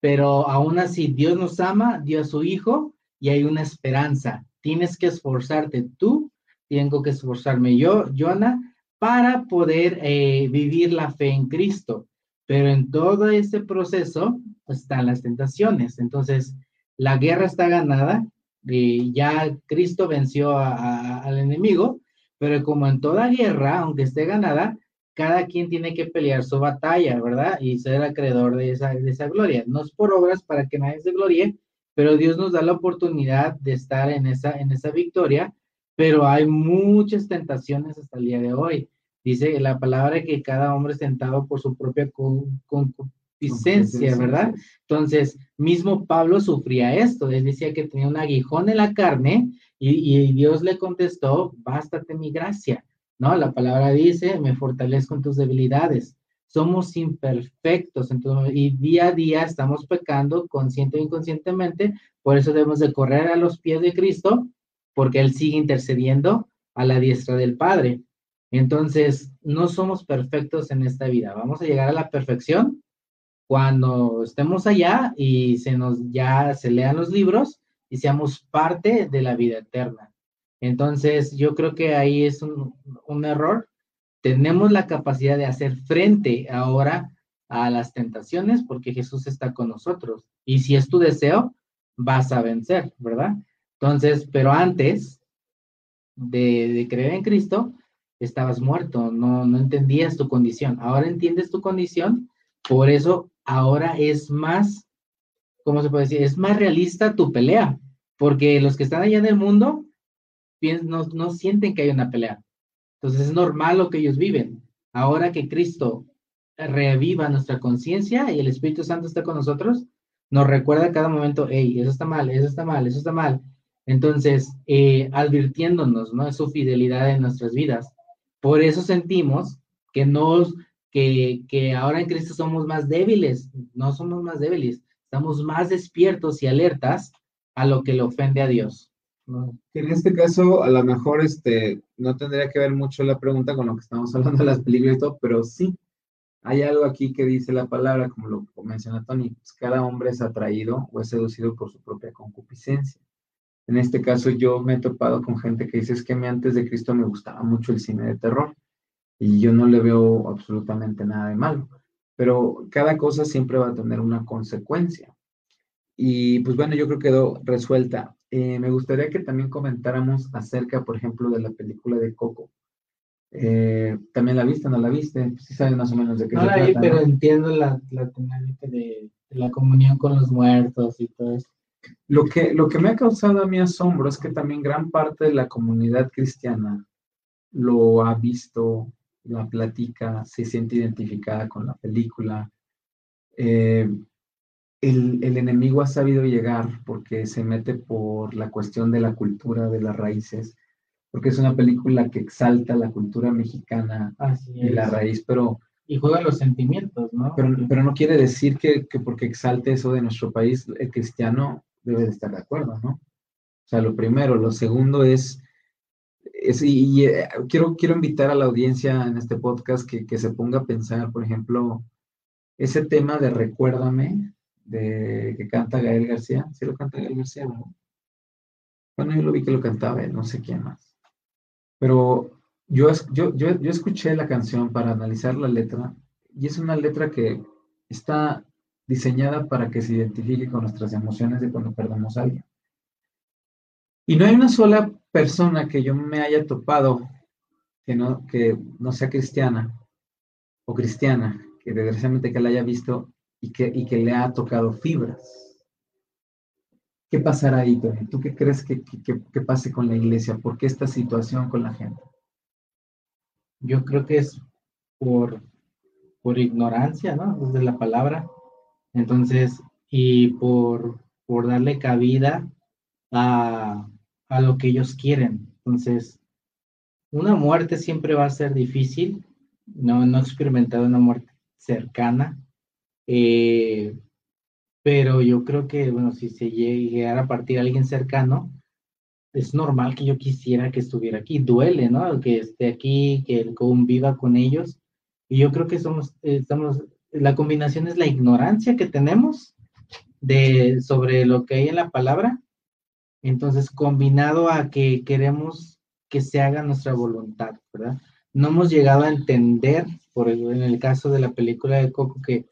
pero aún así Dios nos ama, dio a su Hijo y hay una esperanza. Tienes que esforzarte tú, tengo que esforzarme yo, Joana, para poder eh, vivir la fe en Cristo. Pero en todo este proceso están las tentaciones. Entonces, la guerra está ganada, y ya Cristo venció al enemigo, pero como en toda guerra, aunque esté ganada, cada quien tiene que pelear su batalla, ¿verdad? Y ser acreedor de esa, de esa gloria. No es por obras para que nadie se glorie, pero Dios nos da la oportunidad de estar en esa, en esa victoria, pero hay muchas tentaciones hasta el día de hoy. Dice la palabra que cada hombre es tentado por su propia concupiscencia, ¿verdad? Entonces, mismo Pablo sufría esto, él decía que tenía un aguijón en la carne y, y Dios le contestó, bástate mi gracia ¿no? La palabra dice, me fortalezco en tus debilidades. Somos imperfectos entonces, y día a día estamos pecando consciente o inconscientemente, por eso debemos de correr a los pies de Cristo, porque Él sigue intercediendo a la diestra del Padre. Entonces, no somos perfectos en esta vida. Vamos a llegar a la perfección cuando estemos allá y se nos ya se lean los libros y seamos parte de la vida eterna. Entonces, yo creo que ahí es un, error. Tenemos la capacidad de hacer frente ahora a las tentaciones porque Jesús está con nosotros. Y si es tu deseo, vas a vencer, ¿verdad? Entonces, pero antes de, creer en Cristo, estabas muerto, no, no entendías tu condición. Ahora entiendes tu condición, por eso ahora es más, ¿cómo se puede decir? Es más realista tu pelea, porque los que están allá en el mundo no, no sienten que hay una pelea. Entonces es normal lo que ellos viven. Ahora que Cristo reviva nuestra conciencia y el Espíritu Santo está con nosotros, nos recuerda a cada momento, hey, eso está mal, eso está mal, eso está mal. Entonces, eh, advirtiéndonos, ¿no? Su fidelidad en nuestras vidas. Por eso sentimos que nos, que, que ahora en Cristo somos más débiles, no somos más débiles, estamos más despiertos y alertas a lo que le ofende a Dios. En este caso, a lo mejor este, no tendría que ver mucho la pregunta con lo que estamos (laughs) hablando de las películas y todo, pero sí, hay algo aquí que dice la palabra, como lo menciona Tony, pues cada hombre es atraído o es seducido por su propia concupiscencia. En este caso, yo me he topado con gente que dice, es que a mí antes de Cristo me gustaba mucho el cine de terror y yo no le veo absolutamente nada de malo, pero cada cosa siempre va a tener una consecuencia. Y pues bueno, yo creo que quedó resuelta. Eh, me gustaría que también comentáramos acerca, por ejemplo, de la película de Coco. Eh, ¿También la viste? ¿No la viste? Pues sí sabes más o menos de qué no la vi, pero entiendo la, la temática de, la comunión con los muertos y todo eso. Lo que, lo que me ha causado a mí asombro es que también gran parte de la comunidad cristiana lo ha visto, la platica, se siente identificada con la película. Eh, el, enemigo ha sabido llegar porque se mete por la cuestión de la cultura, de las raíces, porque es una película que exalta la cultura mexicana y la raíz, pero... Y juega los sentimientos, ¿no? Pero, pero no quiere decir que, porque exalte eso de nuestro país, el cristiano debe de estar de acuerdo, ¿no? O sea, lo primero. Lo segundo es, es y, eh, quiero, quiero invitar a la audiencia en este podcast que, que se ponga a pensar, por ejemplo, ese tema de recuérdame, de que canta Gael García. ¿Sí lo canta Gael García? Bueno, yo lo vi que lo cantaba no sé quién más. Pero yo, yo, yo, yo escuché la canción para analizar la letra y es una letra que está diseñada para que se identifique con nuestras emociones de cuando perdemos a alguien. Y no hay una sola persona que yo me haya topado que no, que no sea cristiana o cristiana, que desgraciadamente que la haya visto y que, y que le ha tocado fibras. ¿Qué pasará ahí, Tony? ¿Tú qué crees que, que, pase con la iglesia? ¿Por qué esta situación con la gente? Yo creo que es por, por ignorancia, ¿no? Es de la palabra. Entonces, y por, por darle cabida a, a lo que ellos quieren. Entonces, una muerte siempre va a ser difícil. No, no he experimentado una muerte cercana. Eh, pero yo creo que, bueno, si se llegara a partir alguien cercano, es normal que yo quisiera que estuviera aquí. Duele, ¿no? Que esté aquí, que conviva con ellos. Y yo creo que somos, estamos, la combinación es la ignorancia que tenemos de, sobre lo que hay en la palabra. Entonces, combinado a que queremos que se haga nuestra voluntad, ¿verdad? No hemos llegado a entender, por en el caso de la película de Coco, que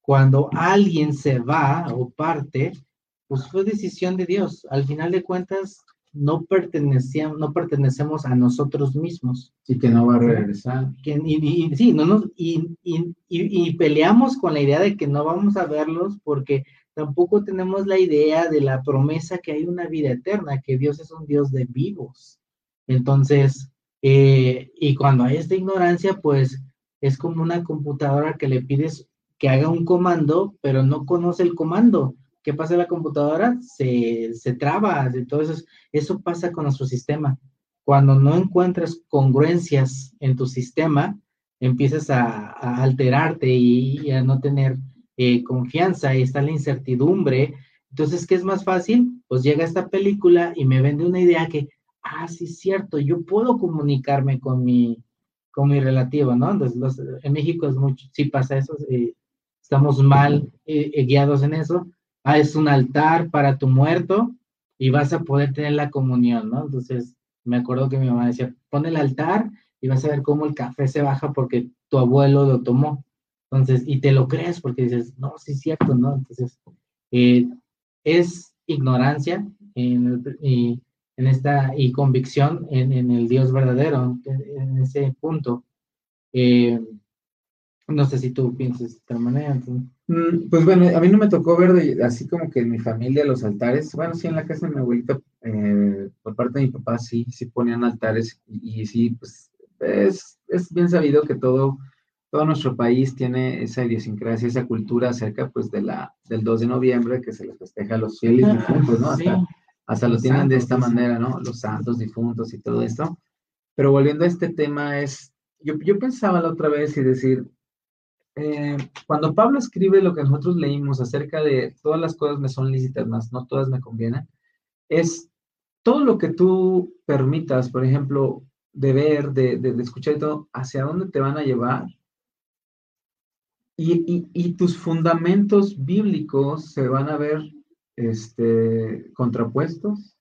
cuando alguien se va o parte, pues fue decisión de Dios. Al final de cuentas, no, pertenecíamos, no pertenecemos a nosotros mismos. Y que no va a regresar. y, sí, no nos, y, y, peleamos con la idea de que no vamos a verlos porque tampoco tenemos la idea de la promesa que hay una vida eterna, que Dios es un Dios de vivos. Entonces, eh, y cuando hay esta ignorancia, pues es como una computadora que le pides que haga un comando, pero no conoce el comando. ¿Qué pasa en la computadora? Se, se traba. Entonces, eso pasa con nuestro sistema. Cuando no encuentras congruencias en tu sistema, empiezas a, alterarte y, a no tener eh, confianza y está la incertidumbre. Entonces, ¿qué es más fácil? Pues llega esta película y me vende una idea que, ah, sí es cierto, yo puedo comunicarme con mi, con mi relativo, ¿no? Entonces, en México es mucho, sí pasa eso, eh, estamos mal eh, guiados en eso. Ah, es un altar para tu muerto y vas a poder tener la comunión, ¿no? Entonces, me acuerdo que mi mamá decía, pon el altar y vas a ver cómo el café se baja porque tu abuelo lo tomó. Entonces, y te lo crees porque dices, no, sí es cierto, ¿no? Entonces, eh, es ignorancia en, y, en esta, y convicción en, en, el Dios verdadero, en, ese punto. Eh, no sé si tú piensas de esta manera. Mm, pues bueno, a mí no me tocó ver así como que en mi familia los altares. Bueno, sí, en la casa de mi abuelita, eh, por parte de mi papá, sí, sí ponían altares y, sí, pues es, es, bien sabido que todo, todo nuestro país tiene esa idiosincrasia, esa cultura acerca pues de la, del 2 de noviembre que se les festeja a los fieles difuntos, ¿no? Hasta, hasta lo tienen de esta manera, ¿no? Los santos difuntos y todo esto. Pero volviendo a este tema es, yo, yo pensaba la otra vez y decir, eh, cuando Pablo escribe lo que nosotros leímos acerca de todas las cosas me son lícitas, más no todas me convienen, es todo lo que tú permitas, por ejemplo, de ver, de, de, escuchar y todo, hacia dónde te van a llevar. Y, y, tus fundamentos bíblicos se van a ver este, contrapuestos,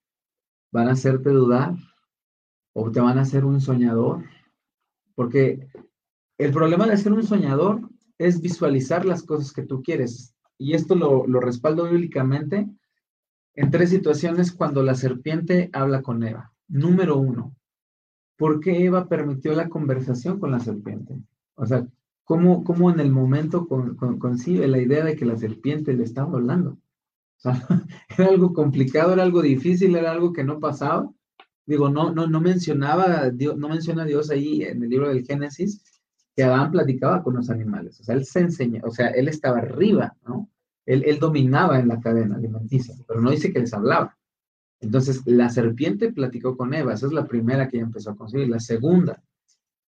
van a hacerte dudar o te van a hacer un soñador. Porque el problema de ser un soñador es visualizar las cosas que tú quieres. Y esto lo, lo respaldo bíblicamente en tres situaciones cuando la serpiente habla con Eva. Número uno, ¿por qué Eva permitió la conversación con la serpiente? O sea, ¿cómo, cómo en el momento con, concibe la idea de que la serpiente le estaba hablando? O sea, (laughs) era algo complicado, era algo difícil, era algo que no pasaba. Digo, no, no, no mencionaba, Dios, no menciona Dios ahí en el libro del Génesis, Adán platicaba con los animales, o sea, él se enseña, o sea, él estaba arriba, ¿no? Él, él dominaba en la cadena alimenticia, pero no dice que les hablaba. Entonces, la serpiente platicó con Eva, esa es la primera que ella empezó a conseguir. La segunda,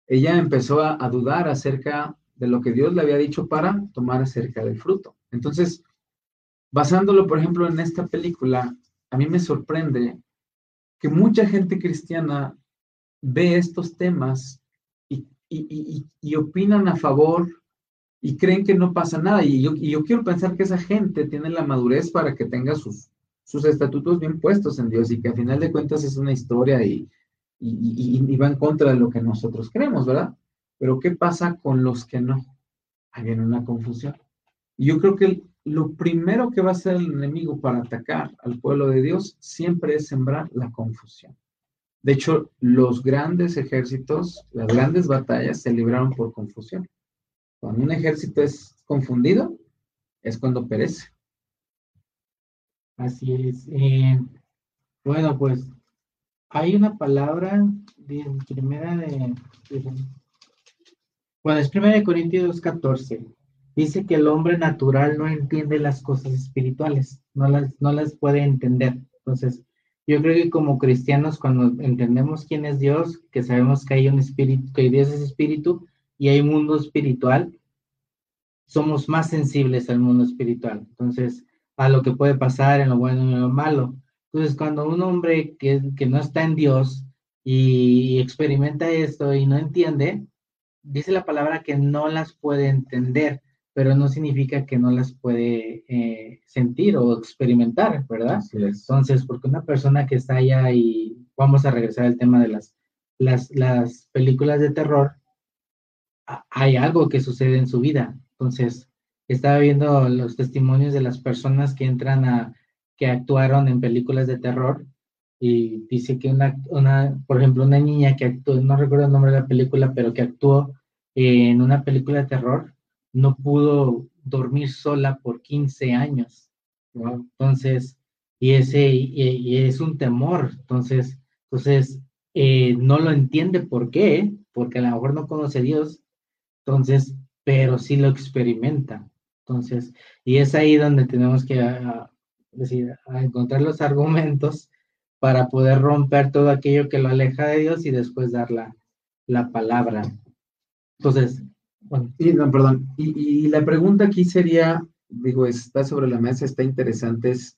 ella empezó a, a dudar acerca de lo que Dios le había dicho para tomar acerca del fruto. Entonces, basándolo, por ejemplo, en esta película, a mí me sorprende que mucha gente cristiana ve estos temas y, opinan a favor y creen que no pasa nada. Y yo, quiero pensar que esa gente tiene la madurez para que tenga sus, sus estatutos bien puestos en Dios y que al final de cuentas es una historia y, y, va en contra de lo que nosotros creemos, ¿verdad? Pero ¿qué pasa con los que no? Hay una confusión. Y yo creo que lo primero que va a hacer el enemigo para atacar al pueblo de Dios siempre es sembrar la confusión. De hecho, los grandes ejércitos, las grandes batallas se libraron por confusión. Cuando un ejército es confundido, es cuando perece. Así es. Eh, bueno, pues hay una palabra de primera de, bueno, es primera de Corintios 14. Dice que el hombre natural no entiende las cosas espirituales, no las, no las puede entender. Entonces, yo creo que como cristianos, cuando entendemos quién es Dios, que sabemos que hay un espíritu, que Dios es espíritu y hay un mundo espiritual, somos más sensibles al mundo espiritual. Entonces, a lo que puede pasar en lo bueno y en lo malo. Entonces, cuando un hombre que, que no está en Dios y experimenta esto y no entiende, dice la palabra que no las puede entender pero no significa que no las puede eh, sentir o experimentar, ¿verdad? Entonces, porque una persona que está allá y vamos a regresar al tema de las, las, las películas de terror, hay algo que sucede en su vida. Entonces, estaba viendo los testimonios de las personas que entran a, que actuaron en películas de terror y dice que una, una por ejemplo, una niña que actuó, no recuerdo el nombre de la película, pero que actuó en una película de terror, no pudo dormir sola por 15 años. Entonces, y ese y, es un temor. Entonces, entonces eh, no lo entiende por qué, porque a lo mejor no conoce a Dios. Entonces, pero sí lo experimenta. Entonces, y es ahí donde tenemos que ah, decir, encontrar los argumentos para poder romper todo aquello que lo aleja de Dios y después dar la, la palabra. Entonces, y, no, perdón. Y, la pregunta aquí sería, digo, está sobre la mesa, está interesante, es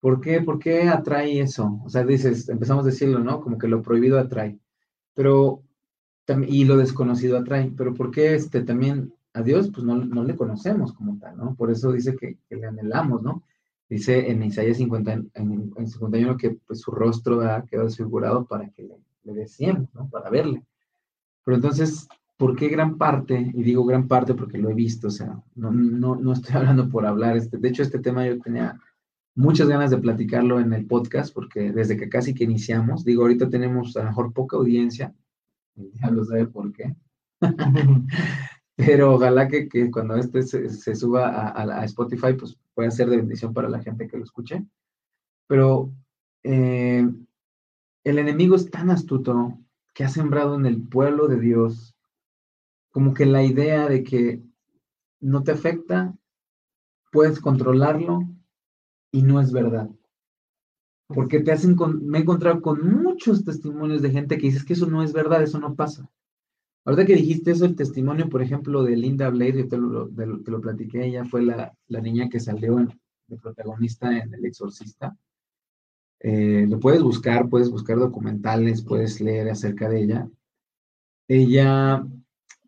¿por qué, ¿por qué atrae eso? O sea, dices, empezamos a decirlo, ¿no? Como que lo prohibido atrae, pero, y lo desconocido atrae, pero ¿por qué este, también a Dios, pues no, no le conocemos como tal, ¿no? Por eso dice que, le anhelamos, ¿no? Dice en Isaías 50, en, en 51 que pues, su rostro ha quedado desfigurado para que le, le deseemos, ¿no? Para verle. Pero entonces, ¿por qué gran parte? Y digo gran parte porque lo he visto, o sea, no, no, no estoy (laughs) hablando por hablar. Este, de hecho, este tema yo tenía muchas ganas de platicarlo en el podcast porque desde que casi que iniciamos, digo, ahorita tenemos a lo mejor poca audiencia, ya lo sabe por qué. (laughs) Pero ojalá que, que cuando este se, suba a, a, Spotify, pues pueda ser de bendición para la gente que lo escuche. Pero eh, el enemigo es tan astuto que ha sembrado en el pueblo de Dios como que la idea de que no te afecta, puedes controlarlo y no es verdad. Porque te hacen me he encontrado con muchos testimonios de gente que dices que eso no es verdad, eso no pasa. Ahorita que dijiste eso, el testimonio, por ejemplo, de Linda Blade, yo te lo, te lo, platiqué, ella fue la, niña que salió de protagonista en El Exorcista. Eh, lo puedes buscar, puedes buscar documentales, puedes leer acerca de ella. Ella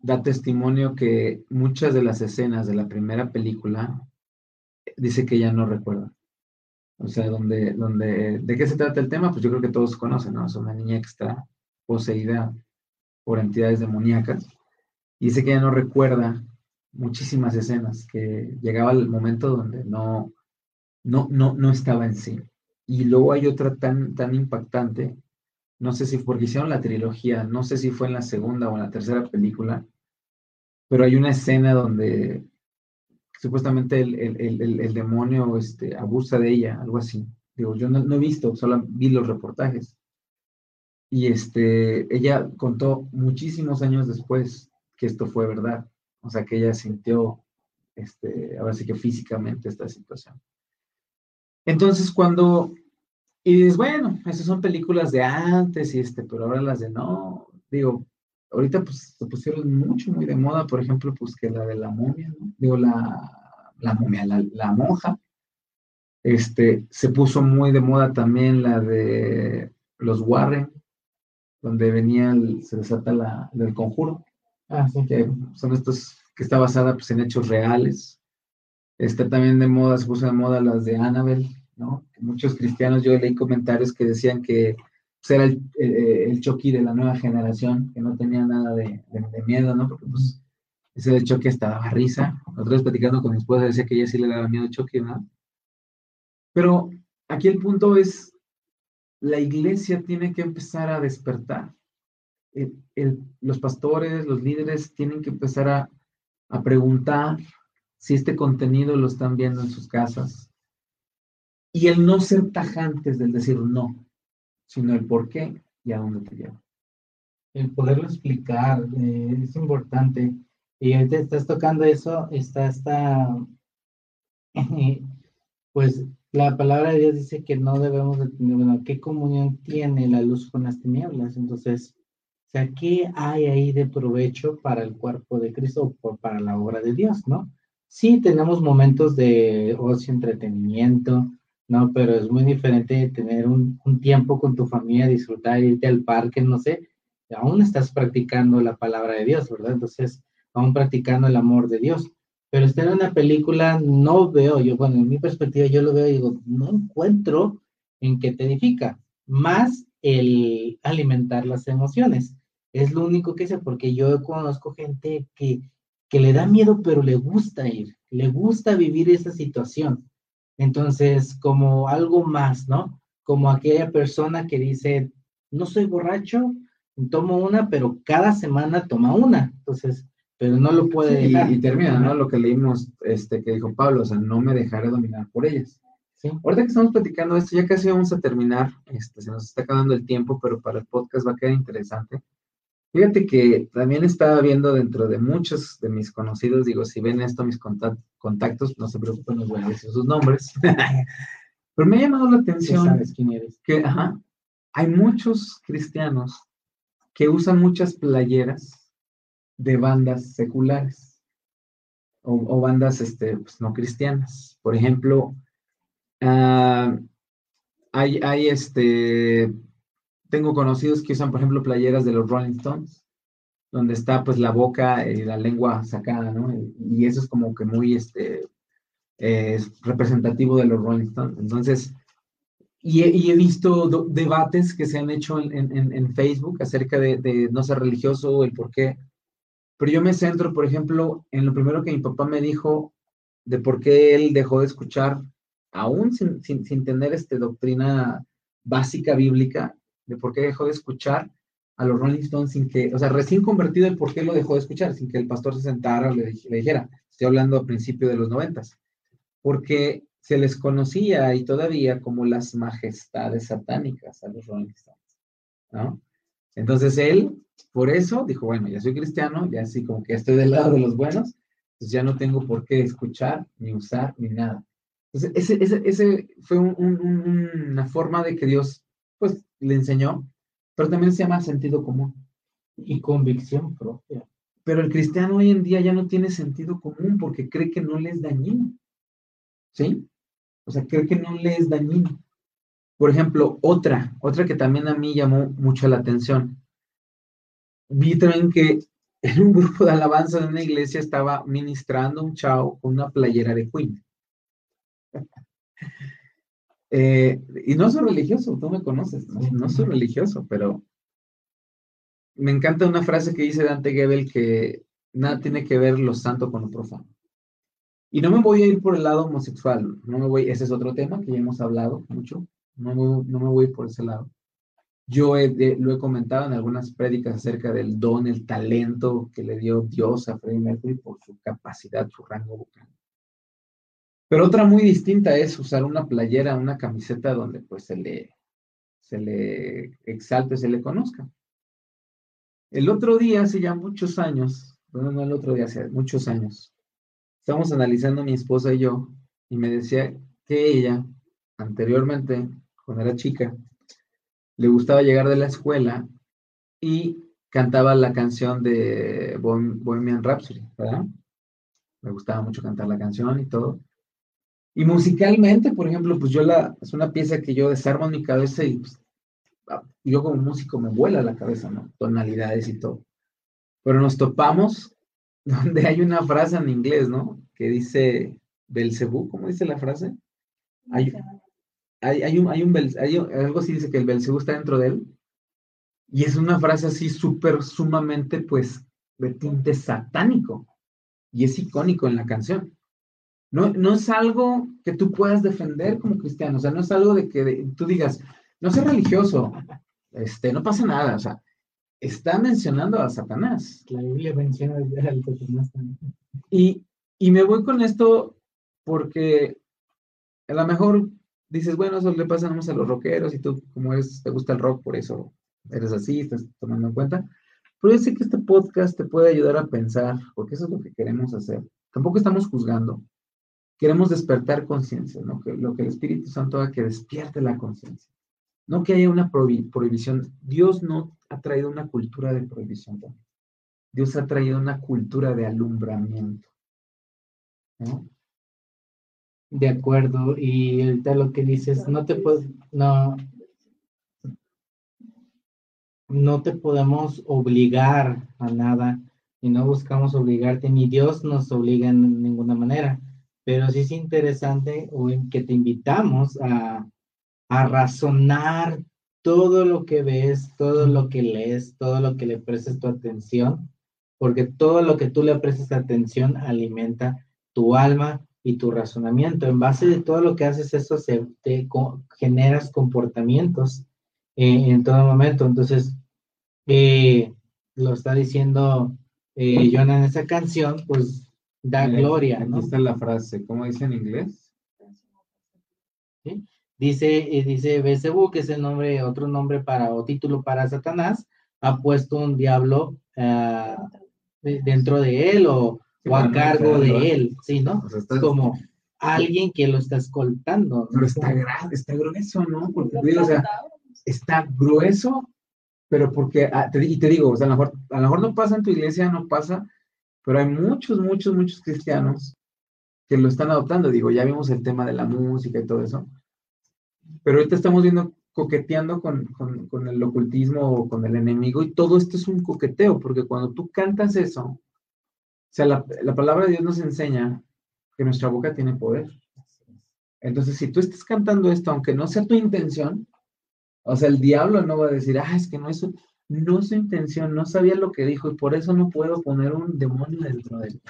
da testimonio que muchas de las escenas de la primera película dice que ya no recuerda. O sea, donde, donde, ¿de qué se trata el tema? Pues yo creo que todos conocen, ¿no? Es una niña que está poseída por entidades demoníacas. Y dice que ya no recuerda muchísimas escenas, que llegaba el momento donde no, no, no, no estaba en sí. Y luego hay otra tan, tan impactante, no sé si porque hicieron la trilogía, no sé si fue en la segunda o en la tercera película, pero hay una escena donde supuestamente el, demonio este, abusa de ella, algo así. Digo, yo no, he visto, solo vi los reportajes. Y este, ella contó muchísimos años después que esto fue verdad. O sea, que ella sintió, este, ahora sí que físicamente esta situación. Entonces, cuando, y dices, bueno, esas son películas de antes y este, pero ahora las de no, digo, ahorita pues se pusieron mucho, muy de moda, por ejemplo, pues que la de la momia, ¿no? Digo, la, la momia, la, monja. Este, se puso muy de moda también la de los Warren, donde venía, el, se desata la del conjuro. Ah, sí. Que son estos, que está basada pues, en hechos reales. Está también de moda, se puso de moda las de Annabelle, ¿no? Muchos cristianos, yo leí comentarios que decían que pues, era el, eh, el, Chucky de la nueva generación, que no tenía de, miedo, ¿no? Porque pues ese de Chucky hasta daba risa. Otra vez platicando con mi esposa decía que ella sí le daba miedo Chucky, ¿no? Pero aquí el punto es la iglesia tiene que empezar a despertar. los pastores, los líderes tienen que empezar a, a preguntar si este contenido lo están viendo en sus casas. Y el no ser tajantes del decir no, sino el por qué y a dónde te lleva. El poderlo explicar eh, es importante. Y ahorita estás tocando eso, está esta, (laughs) pues la palabra de Dios dice que no debemos de tener, bueno, ¿qué comunión tiene la luz con las tinieblas? Entonces, o sea, ¿qué hay ahí de provecho para el cuerpo de Cristo o para la obra de Dios, no? Sí, tenemos momentos de ocio, entretenimiento, ¿no? Pero es muy diferente tener un, tiempo con tu familia, disfrutar, irte al parque, no sé, aún estás practicando la palabra de Dios, ¿verdad? Entonces, aún practicando el amor de Dios. Pero estar en una película no veo, yo, bueno, en mi perspectiva yo lo veo y digo, no encuentro en qué te edifica, más el alimentar las emociones. Es lo único que sé, porque yo conozco gente que que le da miedo, pero le gusta ir, le gusta vivir esa situación. Entonces, como algo más, ¿no? Como aquella persona que dice, no soy borracho, tomo una, pero cada semana toma una. Entonces, pero no lo puede dejar. Y, termina, ¿no? Lo que leímos, este, que dijo Pablo, o sea, no me dejaré dominar por ellas. Sí. Ahorita que estamos platicando esto, ya casi vamos a terminar, este, se nos está acabando el tiempo, pero para el podcast va a quedar interesante. Fíjate que también estaba viendo dentro de muchos de mis conocidos, digo, si ven esto, mis contactos, no se preocupen, no voy a decir sus nombres. (laughs) Pero me ha llamado la atención sabes quién eres. que ajá, hay muchos cristianos que usan muchas playeras de bandas seculares o, bandas este, pues, no cristianas. Por ejemplo, uh, hay, hay este, tengo conocidos que usan, por ejemplo, playeras de los Rolling Stones, donde está pues la boca y la lengua sacada, ¿no? Y eso es como que muy este, representativo de los Rolling Stones. Entonces, y he, visto debates que se han hecho en, Facebook acerca de, no ser religioso, el por qué. Pero yo me centro, por ejemplo, en lo primero que mi papá me dijo de por qué él dejó de escuchar, aún sin, sin, sin tener este, doctrina básica bíblica, de por qué dejó de escuchar a los Rolling Stones sin que, o sea, recién convertido el por qué lo dejó de escuchar, sin que el pastor se sentara o le, dijera, estoy hablando a principio de los noventas, porque se les conocía y todavía como las majestades satánicas a los Rolling Stones, ¿no? Entonces él, por eso, dijo, bueno, ya soy cristiano, ya así como que estoy del lado de los buenos, pues ya no tengo por qué escuchar, ni usar, ni nada. Entonces, ese, ese, fue una forma de que Dios pues le enseñó, pero también se llama sentido común. Y convicción propia. Pero el cristiano hoy en día ya no tiene sentido común porque cree que no le es dañino. ¿Sí? O sea, cree que no le es dañino. Por ejemplo, otra, otra que también a mí llamó mucho la atención. Vi también que (laughs) en un grupo de alabanza de una iglesia estaba ministrando un chavo con una playera de Queen. (laughs) Eh, y no soy religioso, tú me conoces, ¿no? soy religioso, pero me encanta una frase que dice Dante Gebel que nada tiene que ver lo santo con lo profano. Y no me voy a ir por el lado homosexual, no me voy, ese es otro tema que ya hemos hablado mucho, no, no me voy por ese lado. Yo lo he comentado en algunas prédicas acerca del don, el talento que le dio Dios a Freddie Mercury por su capacidad, su rango vocal. Pero otra muy distinta es usar una playera, una camiseta donde pues se le, se le exalte, se le conozca. El otro día, hace ya muchos años, bueno, no el otro día, hace muchos años, estamos analizando mi esposa y yo, y me decía que ella, anteriormente, cuando era chica, le gustaba llegar de la escuela y cantaba la canción de Bohemian Rhapsody, ¿verdad? Me gustaba mucho cantar la canción y todo. Y musicalmente, por ejemplo, pues yo la, es una pieza que yo desarmo en mi cabeza y pues, ah, yo como músico me vuela la cabeza, ¿no? Tonalidades y todo. Pero nos topamos (laughs) donde hay una frase en inglés, ¿no? Que dice Belcebú, ¿cómo dice la frase? Hay, hay, un, hay, un, hay algo así dice que el Belcebú está dentro de él. Y es una frase así súper, sumamente, pues, de tinte satánico. Y es icónico en la canción. No, no es algo que tú puedas defender como cristiano, o sea, no es algo de que tú digas, no sé religioso, este, no pasa nada, o sea, está mencionando a Satanás. La Biblia menciona al Satanás también. Y, y me voy con esto porque a lo mejor dices, bueno, eso le pasa nomás a los rockeros y tú, como es, te gusta el rock, por eso eres así, estás tomando en cuenta. Pero yo sé que este podcast te puede ayudar a pensar, porque eso es lo que queremos hacer. Tampoco estamos juzgando. Queremos despertar conciencia, ¿no? Que lo que el Espíritu Santo haga que despierte la conciencia. No que haya una prohibición. Dios no ha traído una cultura de prohibición. Dios ha traído una cultura de alumbramiento. De acuerdo, y ahorita lo que dices, no te no, no te podemos obligar a nada y no buscamos obligarte, ni Dios nos obliga en ninguna manera, pero sí es interesante que te invitamos a, a razonar todo lo que ves, todo lo que lees, todo lo que le prestes tu atención, porque todo lo que tú le prestes atención alimenta tu alma y tu razonamiento. En base de todo lo que haces, eso se, te generas comportamientos eh, en todo momento. Entonces, eh, lo está diciendo eh, Jonah en esa canción, pues da gloria. ¿no? está la frase, ¿cómo dice en inglés? Dice, eh, dice Bezebu, que es el nombre, otro nombre para, o título para Satanás, ha puesto un diablo ah, dentro de él o, o a cargo de él, ¿sí, no? como alguien que lo está escoltando. Pero está grande, está grueso, ¿no? Porque o sea, está grueso, pero porque, ah, y te digo, o sea, a lo, mejor, a lo mejor no pasa en tu iglesia, no pasa, pero hay muchos, muchos, muchos cristianos que lo están adoptando. Digo, ya vimos el tema de la música y todo eso, pero ahorita estamos viendo coqueteando con, con, el ocultismo o con el enemigo y todo esto es un coqueteo, porque cuando tú cantas eso, o sea, la, la palabra de Dios nos enseña que nuestra boca tiene poder. Entonces, si tú estás cantando esto, aunque no sea tu intención, o sea, el diablo no va a decir, ah, es que no es su, no su intención, no sabía lo que dijo y por eso no puedo poner un demonio dentro de él.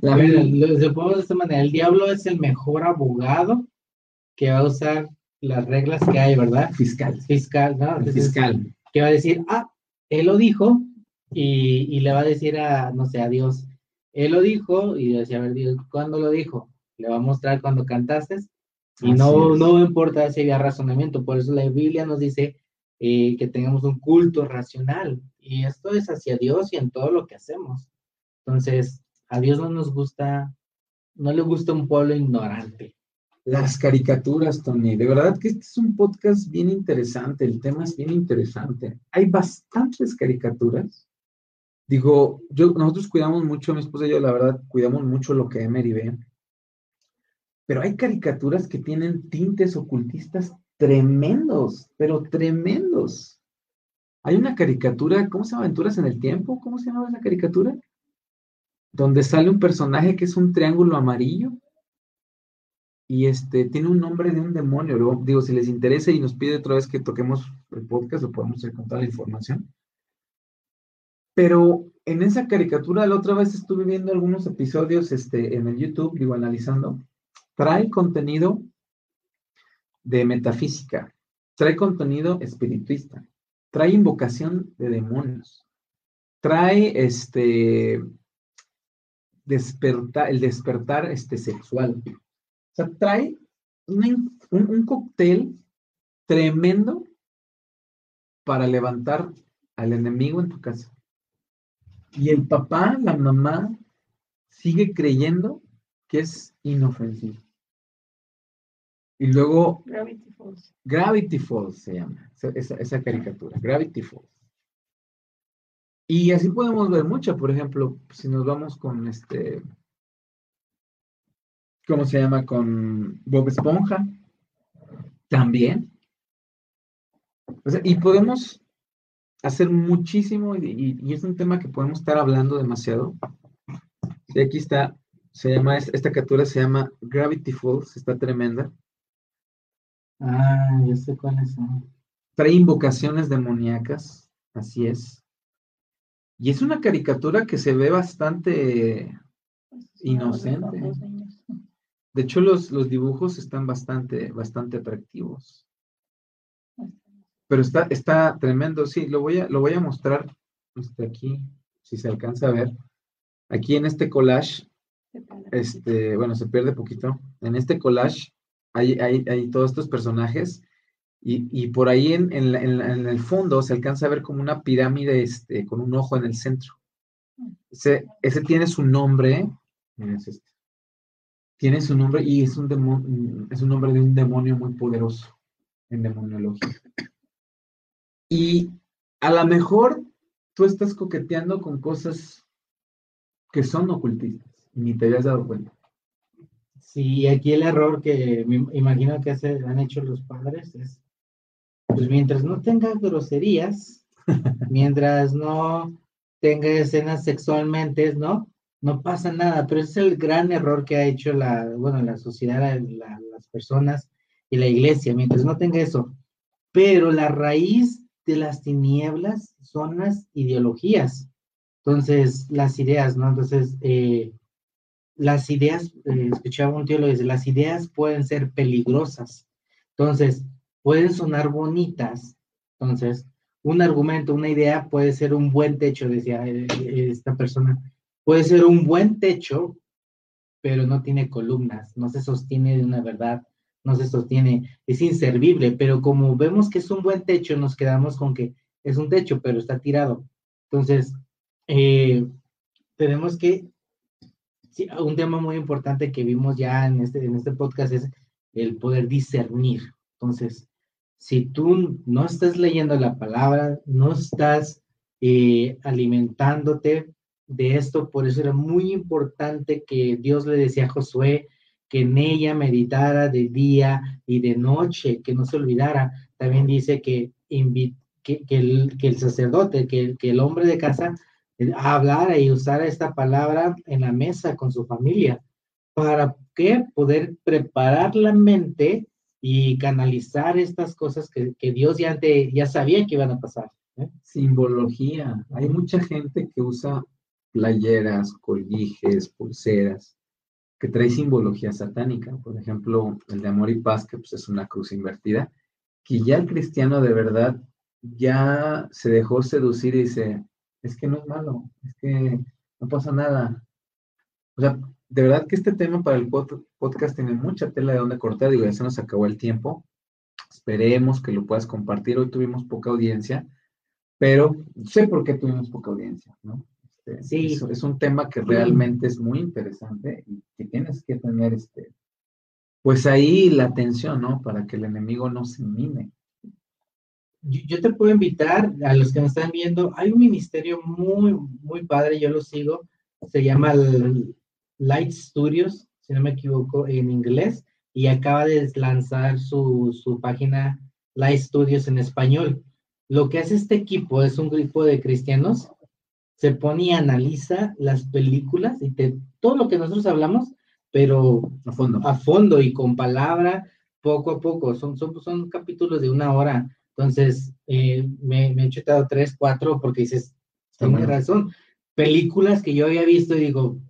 La verdad, lo, de esta manera, el diablo es el mejor abogado que va a usar las reglas que hay, ¿verdad? Fiscal. Fiscal, ¿no? fiscal. Que va a decir, ah, él lo dijo y, le va a decir a, no sé, a Dios, él lo dijo y decía, a ver, Dios, ¿cuándo lo dijo? Le va a mostrar cuando cantaste y no, no importa si había razonamiento, por eso la Biblia nos dice eh, que tengamos un culto racional y esto es hacia Dios y en todo lo que hacemos. Entonces, a Dios no nos gusta, no le gusta un pueblo ignorante. Las caricaturas, Tony. De verdad que este es un podcast bien interesante. El tema es bien interesante. Hay bastantes caricaturas. Digo, nosotros cuidamos mucho, mi esposa y yo, la verdad, cuidamos mucho lo que Emery ve. Pero hay caricaturas que tienen tintes ocultistas tremendos, pero tremendos. Hay una caricatura, ¿cómo se llama? Aventuras en el tiempo. ¿Cómo se llama esa caricatura? Donde sale un personaje que es un triángulo amarillo y este tiene un nombre de un demonio. Digo, si les interesa y nos pide otra vez que toquemos el podcast, lo podemos encontrar la información. Pero en esa caricatura, la otra vez estuve viendo algunos episodios este, en el YouTube, digo, analizando, trae contenido de metafísica, trae contenido espiritista, trae invocación de demonios, trae este despertar, el despertar este sexual. O sea, trae un, un cóctel tremendo para levantar al enemigo en tu casa. Y el papá, la mamá, sigue creyendo que es inofensivo. Y luego... Gravity Falls. Gravity Falls se llama, esa, caricatura, Gravity Falls. Y así podemos ver mucho, por ejemplo, si nos vamos con este, ¿cómo se llama? Con Bob Esponja, también. y podemos hacer muchísimo, y, y, es un tema que podemos estar hablando demasiado. Y aquí está, se llama, esta captura se llama Gravity Falls, está tremenda. Ah, yo sé cuáles son. Trae invocaciones demoníacas, así es. Y es una caricatura que se ve bastante pues, inocente. De hecho, los, los dibujos están bastante, bastante atractivos. pero está, está tremendo, sí, lo voy a, lo voy a mostrar este, aquí, si se alcanza a ver. Aquí en este collage, este, bueno, se pierde poquito. En este collage hay, hay, hay todos estos personajes y, y por ahí en, en, en, el fondo se alcanza a ver como una pirámide este, con un ojo en el centro. Ese, ese tiene su nombre, es este. Tiene su nombre y es un, demonio, es un nombre de un demonio muy poderoso en demoniología. Y a lo mejor tú estás coqueteando con cosas que son ocultistas y ni te habías dado cuenta. Sí, aquí el error que me imagino que han hecho los padres es, pues mientras no tenga groserías, (laughs) mientras no tenga escenas sexualmente, ¿no? No pasa nada, pero ese es el gran error que ha hecho la, bueno, la sociedad, las personas y la iglesia, mientras no tenga eso. Pero la raíz de las tinieblas son las ideologías. Entonces, las ideas, ¿no? Entonces, eh, las ideas, eh, escuchaba un teólogo dice, las ideas pueden ser peligrosas. Entonces, pueden sonar bonitas. Entonces, un argumento, una idea puede ser un buen techo, decía eh, esta persona. Puede ser un buen techo, pero no tiene columnas, no se sostiene de una verdad no se sostiene, es inservible, pero como vemos que es un buen techo, nos quedamos con que es un techo, pero está tirado. Entonces, eh, tenemos que, un tema muy importante que vimos ya en este, en este podcast es el poder discernir. Entonces, si tú no estás leyendo la palabra, no estás eh, alimentándote de esto, por eso era muy importante que Dios le decía a Josué, que en ella meditara de día y de noche, que no se olvidara. También dice que, que, el, que el, sacerdote, que, que el hombre de casa eh, hablara y usara esta palabra en la mesa con su familia. ¿Para qué? Poder preparar la mente y canalizar estas cosas que, que Dios ya, ya sabía que iban a pasar. ¿eh? Simbología. Hay mucha gente que usa playeras, colguijes, pulseras, que trae simbología satánica, por ejemplo, el de amor y paz, que pues, es una cruz invertida, que ya el cristiano de verdad ya se dejó seducir y dice, es que no es malo, es que no pasa nada. O sea, de verdad que este tema para el podcast tiene mucha tela de donde cortar, digo, ya se nos acabó el tiempo. Esperemos que lo puedas compartir. Hoy tuvimos poca audiencia, pero sé por qué tuvimos poca audiencia, ¿no? Este, sí. Es, un tema que realmente es muy interesante y que tienes que tener, este, pues ahí la atención, ¿no? Para que el enemigo no se mime. Yo, te puedo invitar a los que nos están viendo, hay un ministerio muy, muy padre, yo lo sigo, se llama Light Studios, si no me equivoco, en inglés, y acaba de lanzar su, su página Light Studios en español. Lo que hace este equipo es un grupo de cristianos se pone y analiza las películas y todo lo que nosotros hablamos, pero a fondo, a fondo y con palabra, poco a poco. Son, son, son capítulos de una hora. Entonces, eh, me, me he chutado tres, cuatro, porque dices, tienes razón. Películas que yo había visto y digo,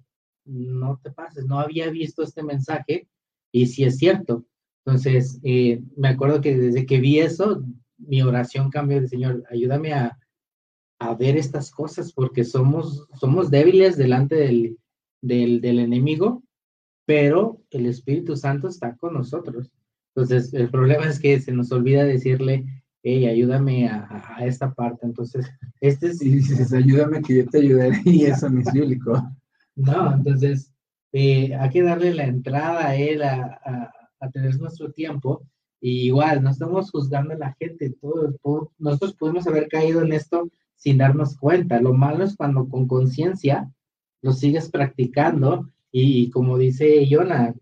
no te pases, no había visto este mensaje y sí es cierto. Entonces, eh, me acuerdo que desde que vi eso, mi oración cambió de Señor, ayúdame a, a ver estas cosas porque somos, somos débiles delante del, del, del, enemigo, pero el Espíritu Santo está con nosotros. Entonces, el problema es que se nos olvida decirle, hey, ayúdame a, a esta parte. Entonces, este es... Y dices, ayúdame que yo te ayudaré, y eso no es bíblico. No, entonces, eh, hay que darle la entrada a él a, a, a tener nuestro tiempo. Y igual, no estamos juzgando a la gente, todos, todos, nosotros podemos haber caído en esto sin darnos cuenta. Lo malo es cuando con conciencia lo sigues practicando y, como dice Yona,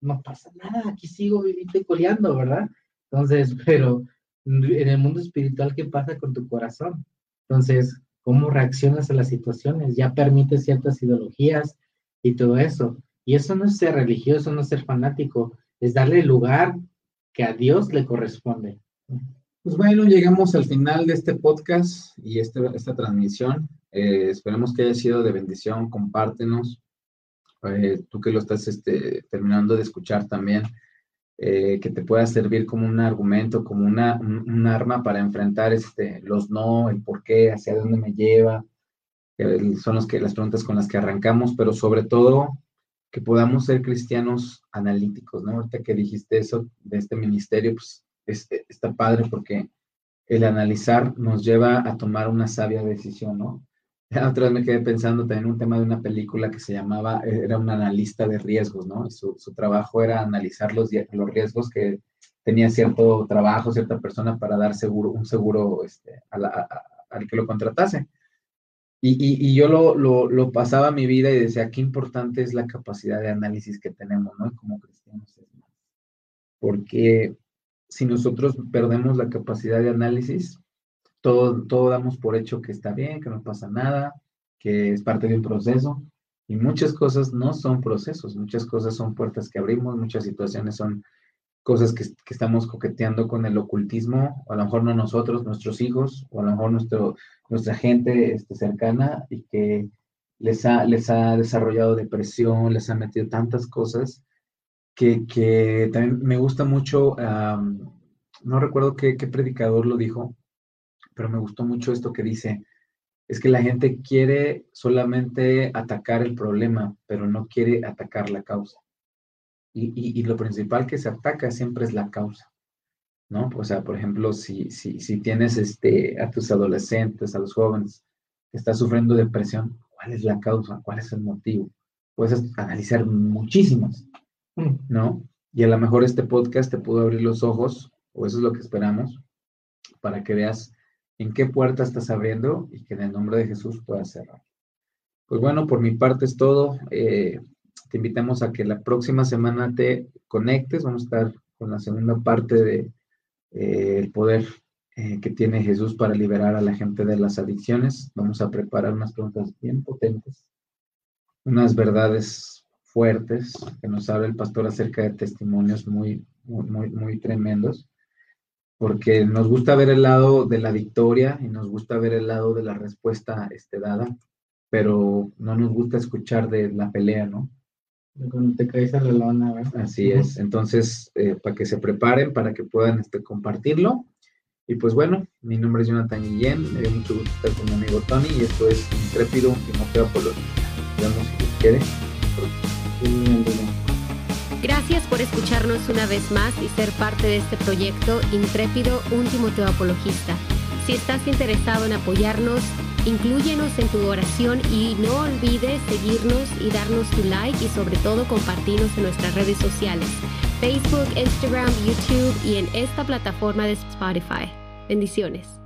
no pasa nada, aquí sigo viviendo y coleando, ¿verdad? Entonces, (laughs) pero en el mundo espiritual, ¿qué pasa con tu corazón? Entonces, ¿cómo reaccionas a las situaciones? Ya permites ciertas ideologías y todo eso. Y eso no es ser religioso, no ser fanático, es darle el lugar que a Dios le corresponde. Pues bueno, llegamos al final de este podcast y este, esta transmisión. Eh, esperemos que haya sido de bendición. Compártenos. Eh, tú que lo estás este, terminando de escuchar también. eh, que te pueda servir como un argumento, como una, un, arma para enfrentar este, los no, el por qué, hacia dónde me lleva. son los que, las preguntas con las que arrancamos, pero sobre todo que podamos ser cristianos analíticos, ¿no? Ahorita que dijiste eso de este ministerio, pues está padre porque el analizar nos lleva a tomar una sabia decisión, ¿no? (laughs) Otra vez me quedé pensando también un tema de una película que se llamaba, era un analista de riesgos, ¿no? Su, su trabajo era analizar los, los riesgos que tenía cierto trabajo, cierta persona para dar seguro, un seguro este, al que lo contratase. Y, y, y yo lo, lo, pasaba a mi vida y decía, qué importante es la capacidad de análisis que tenemos, ¿no? Como cristianos. Porque si nosotros perdemos la capacidad de análisis, todo, todo damos por hecho que está bien, que no pasa nada, que es parte de un proceso. Y muchas cosas no son procesos, muchas cosas son puertas que abrimos, muchas situaciones son cosas que, que, estamos coqueteando con el ocultismo, o a lo mejor no nosotros, nuestros hijos, o a lo mejor nuestro, nuestra gente este, cercana y que les ha, les ha desarrollado depresión, les ha metido tantas cosas que, que también me gusta mucho, no recuerdo qué, qué predicador lo dijo, pero me gustó mucho esto que dice, es que la gente quiere solamente atacar el problema, pero no quiere atacar la causa. Y, y, lo principal que se ataca siempre es la causa, ¿no? O sea, por ejemplo, si, si, si tienes este, a tus adolescentes, a los jóvenes que están sufriendo depresión, ¿cuál es la causa? ¿Cuál es el motivo? Puedes analizar muchísimas, ¿no? Y a lo mejor este podcast te pudo abrir los ojos, o eso es lo que esperamos, para que veas en qué puerta estás abriendo y que en el nombre de Jesús puedas cerrar. Pues bueno, por mi parte es todo. Eh, te invitamos a que la próxima semana te conectes. Vamos a estar con la segunda parte de eh, poder eh, que tiene Jesús para liberar a la gente de las adicciones. Vamos a preparar unas preguntas bien potentes, unas verdades fuertes que nos habla el pastor acerca de testimonios muy, muy, muy, tremendos porque nos gusta ver el lado de la victoria y nos gusta ver el lado de la respuesta este, dada, pero no nos gusta escuchar de la pelea, ¿no? Cuando te caes a la lona, ¿verdad? Así es. Entonces, eh, para que se preparen, para que puedan este, compartirlo. Y pues bueno, mi nombre es Jonathan Guillén, me dio mucho gusto estar con mi amigo Tony y esto es Intrépido Timoteo Apolo. Nos vemos si quiere. Gracias por escucharnos una vez más y ser parte de este proyecto Intrépido, un Timoteo. Si estás interesado en apoyarnos, incluyenos en tu oración y no olvides seguirnos y darnos tu like y sobre todo compartirnos en nuestras redes sociales, Facebook, Instagram, YouTube y en esta plataforma de Spotify. Bendiciones.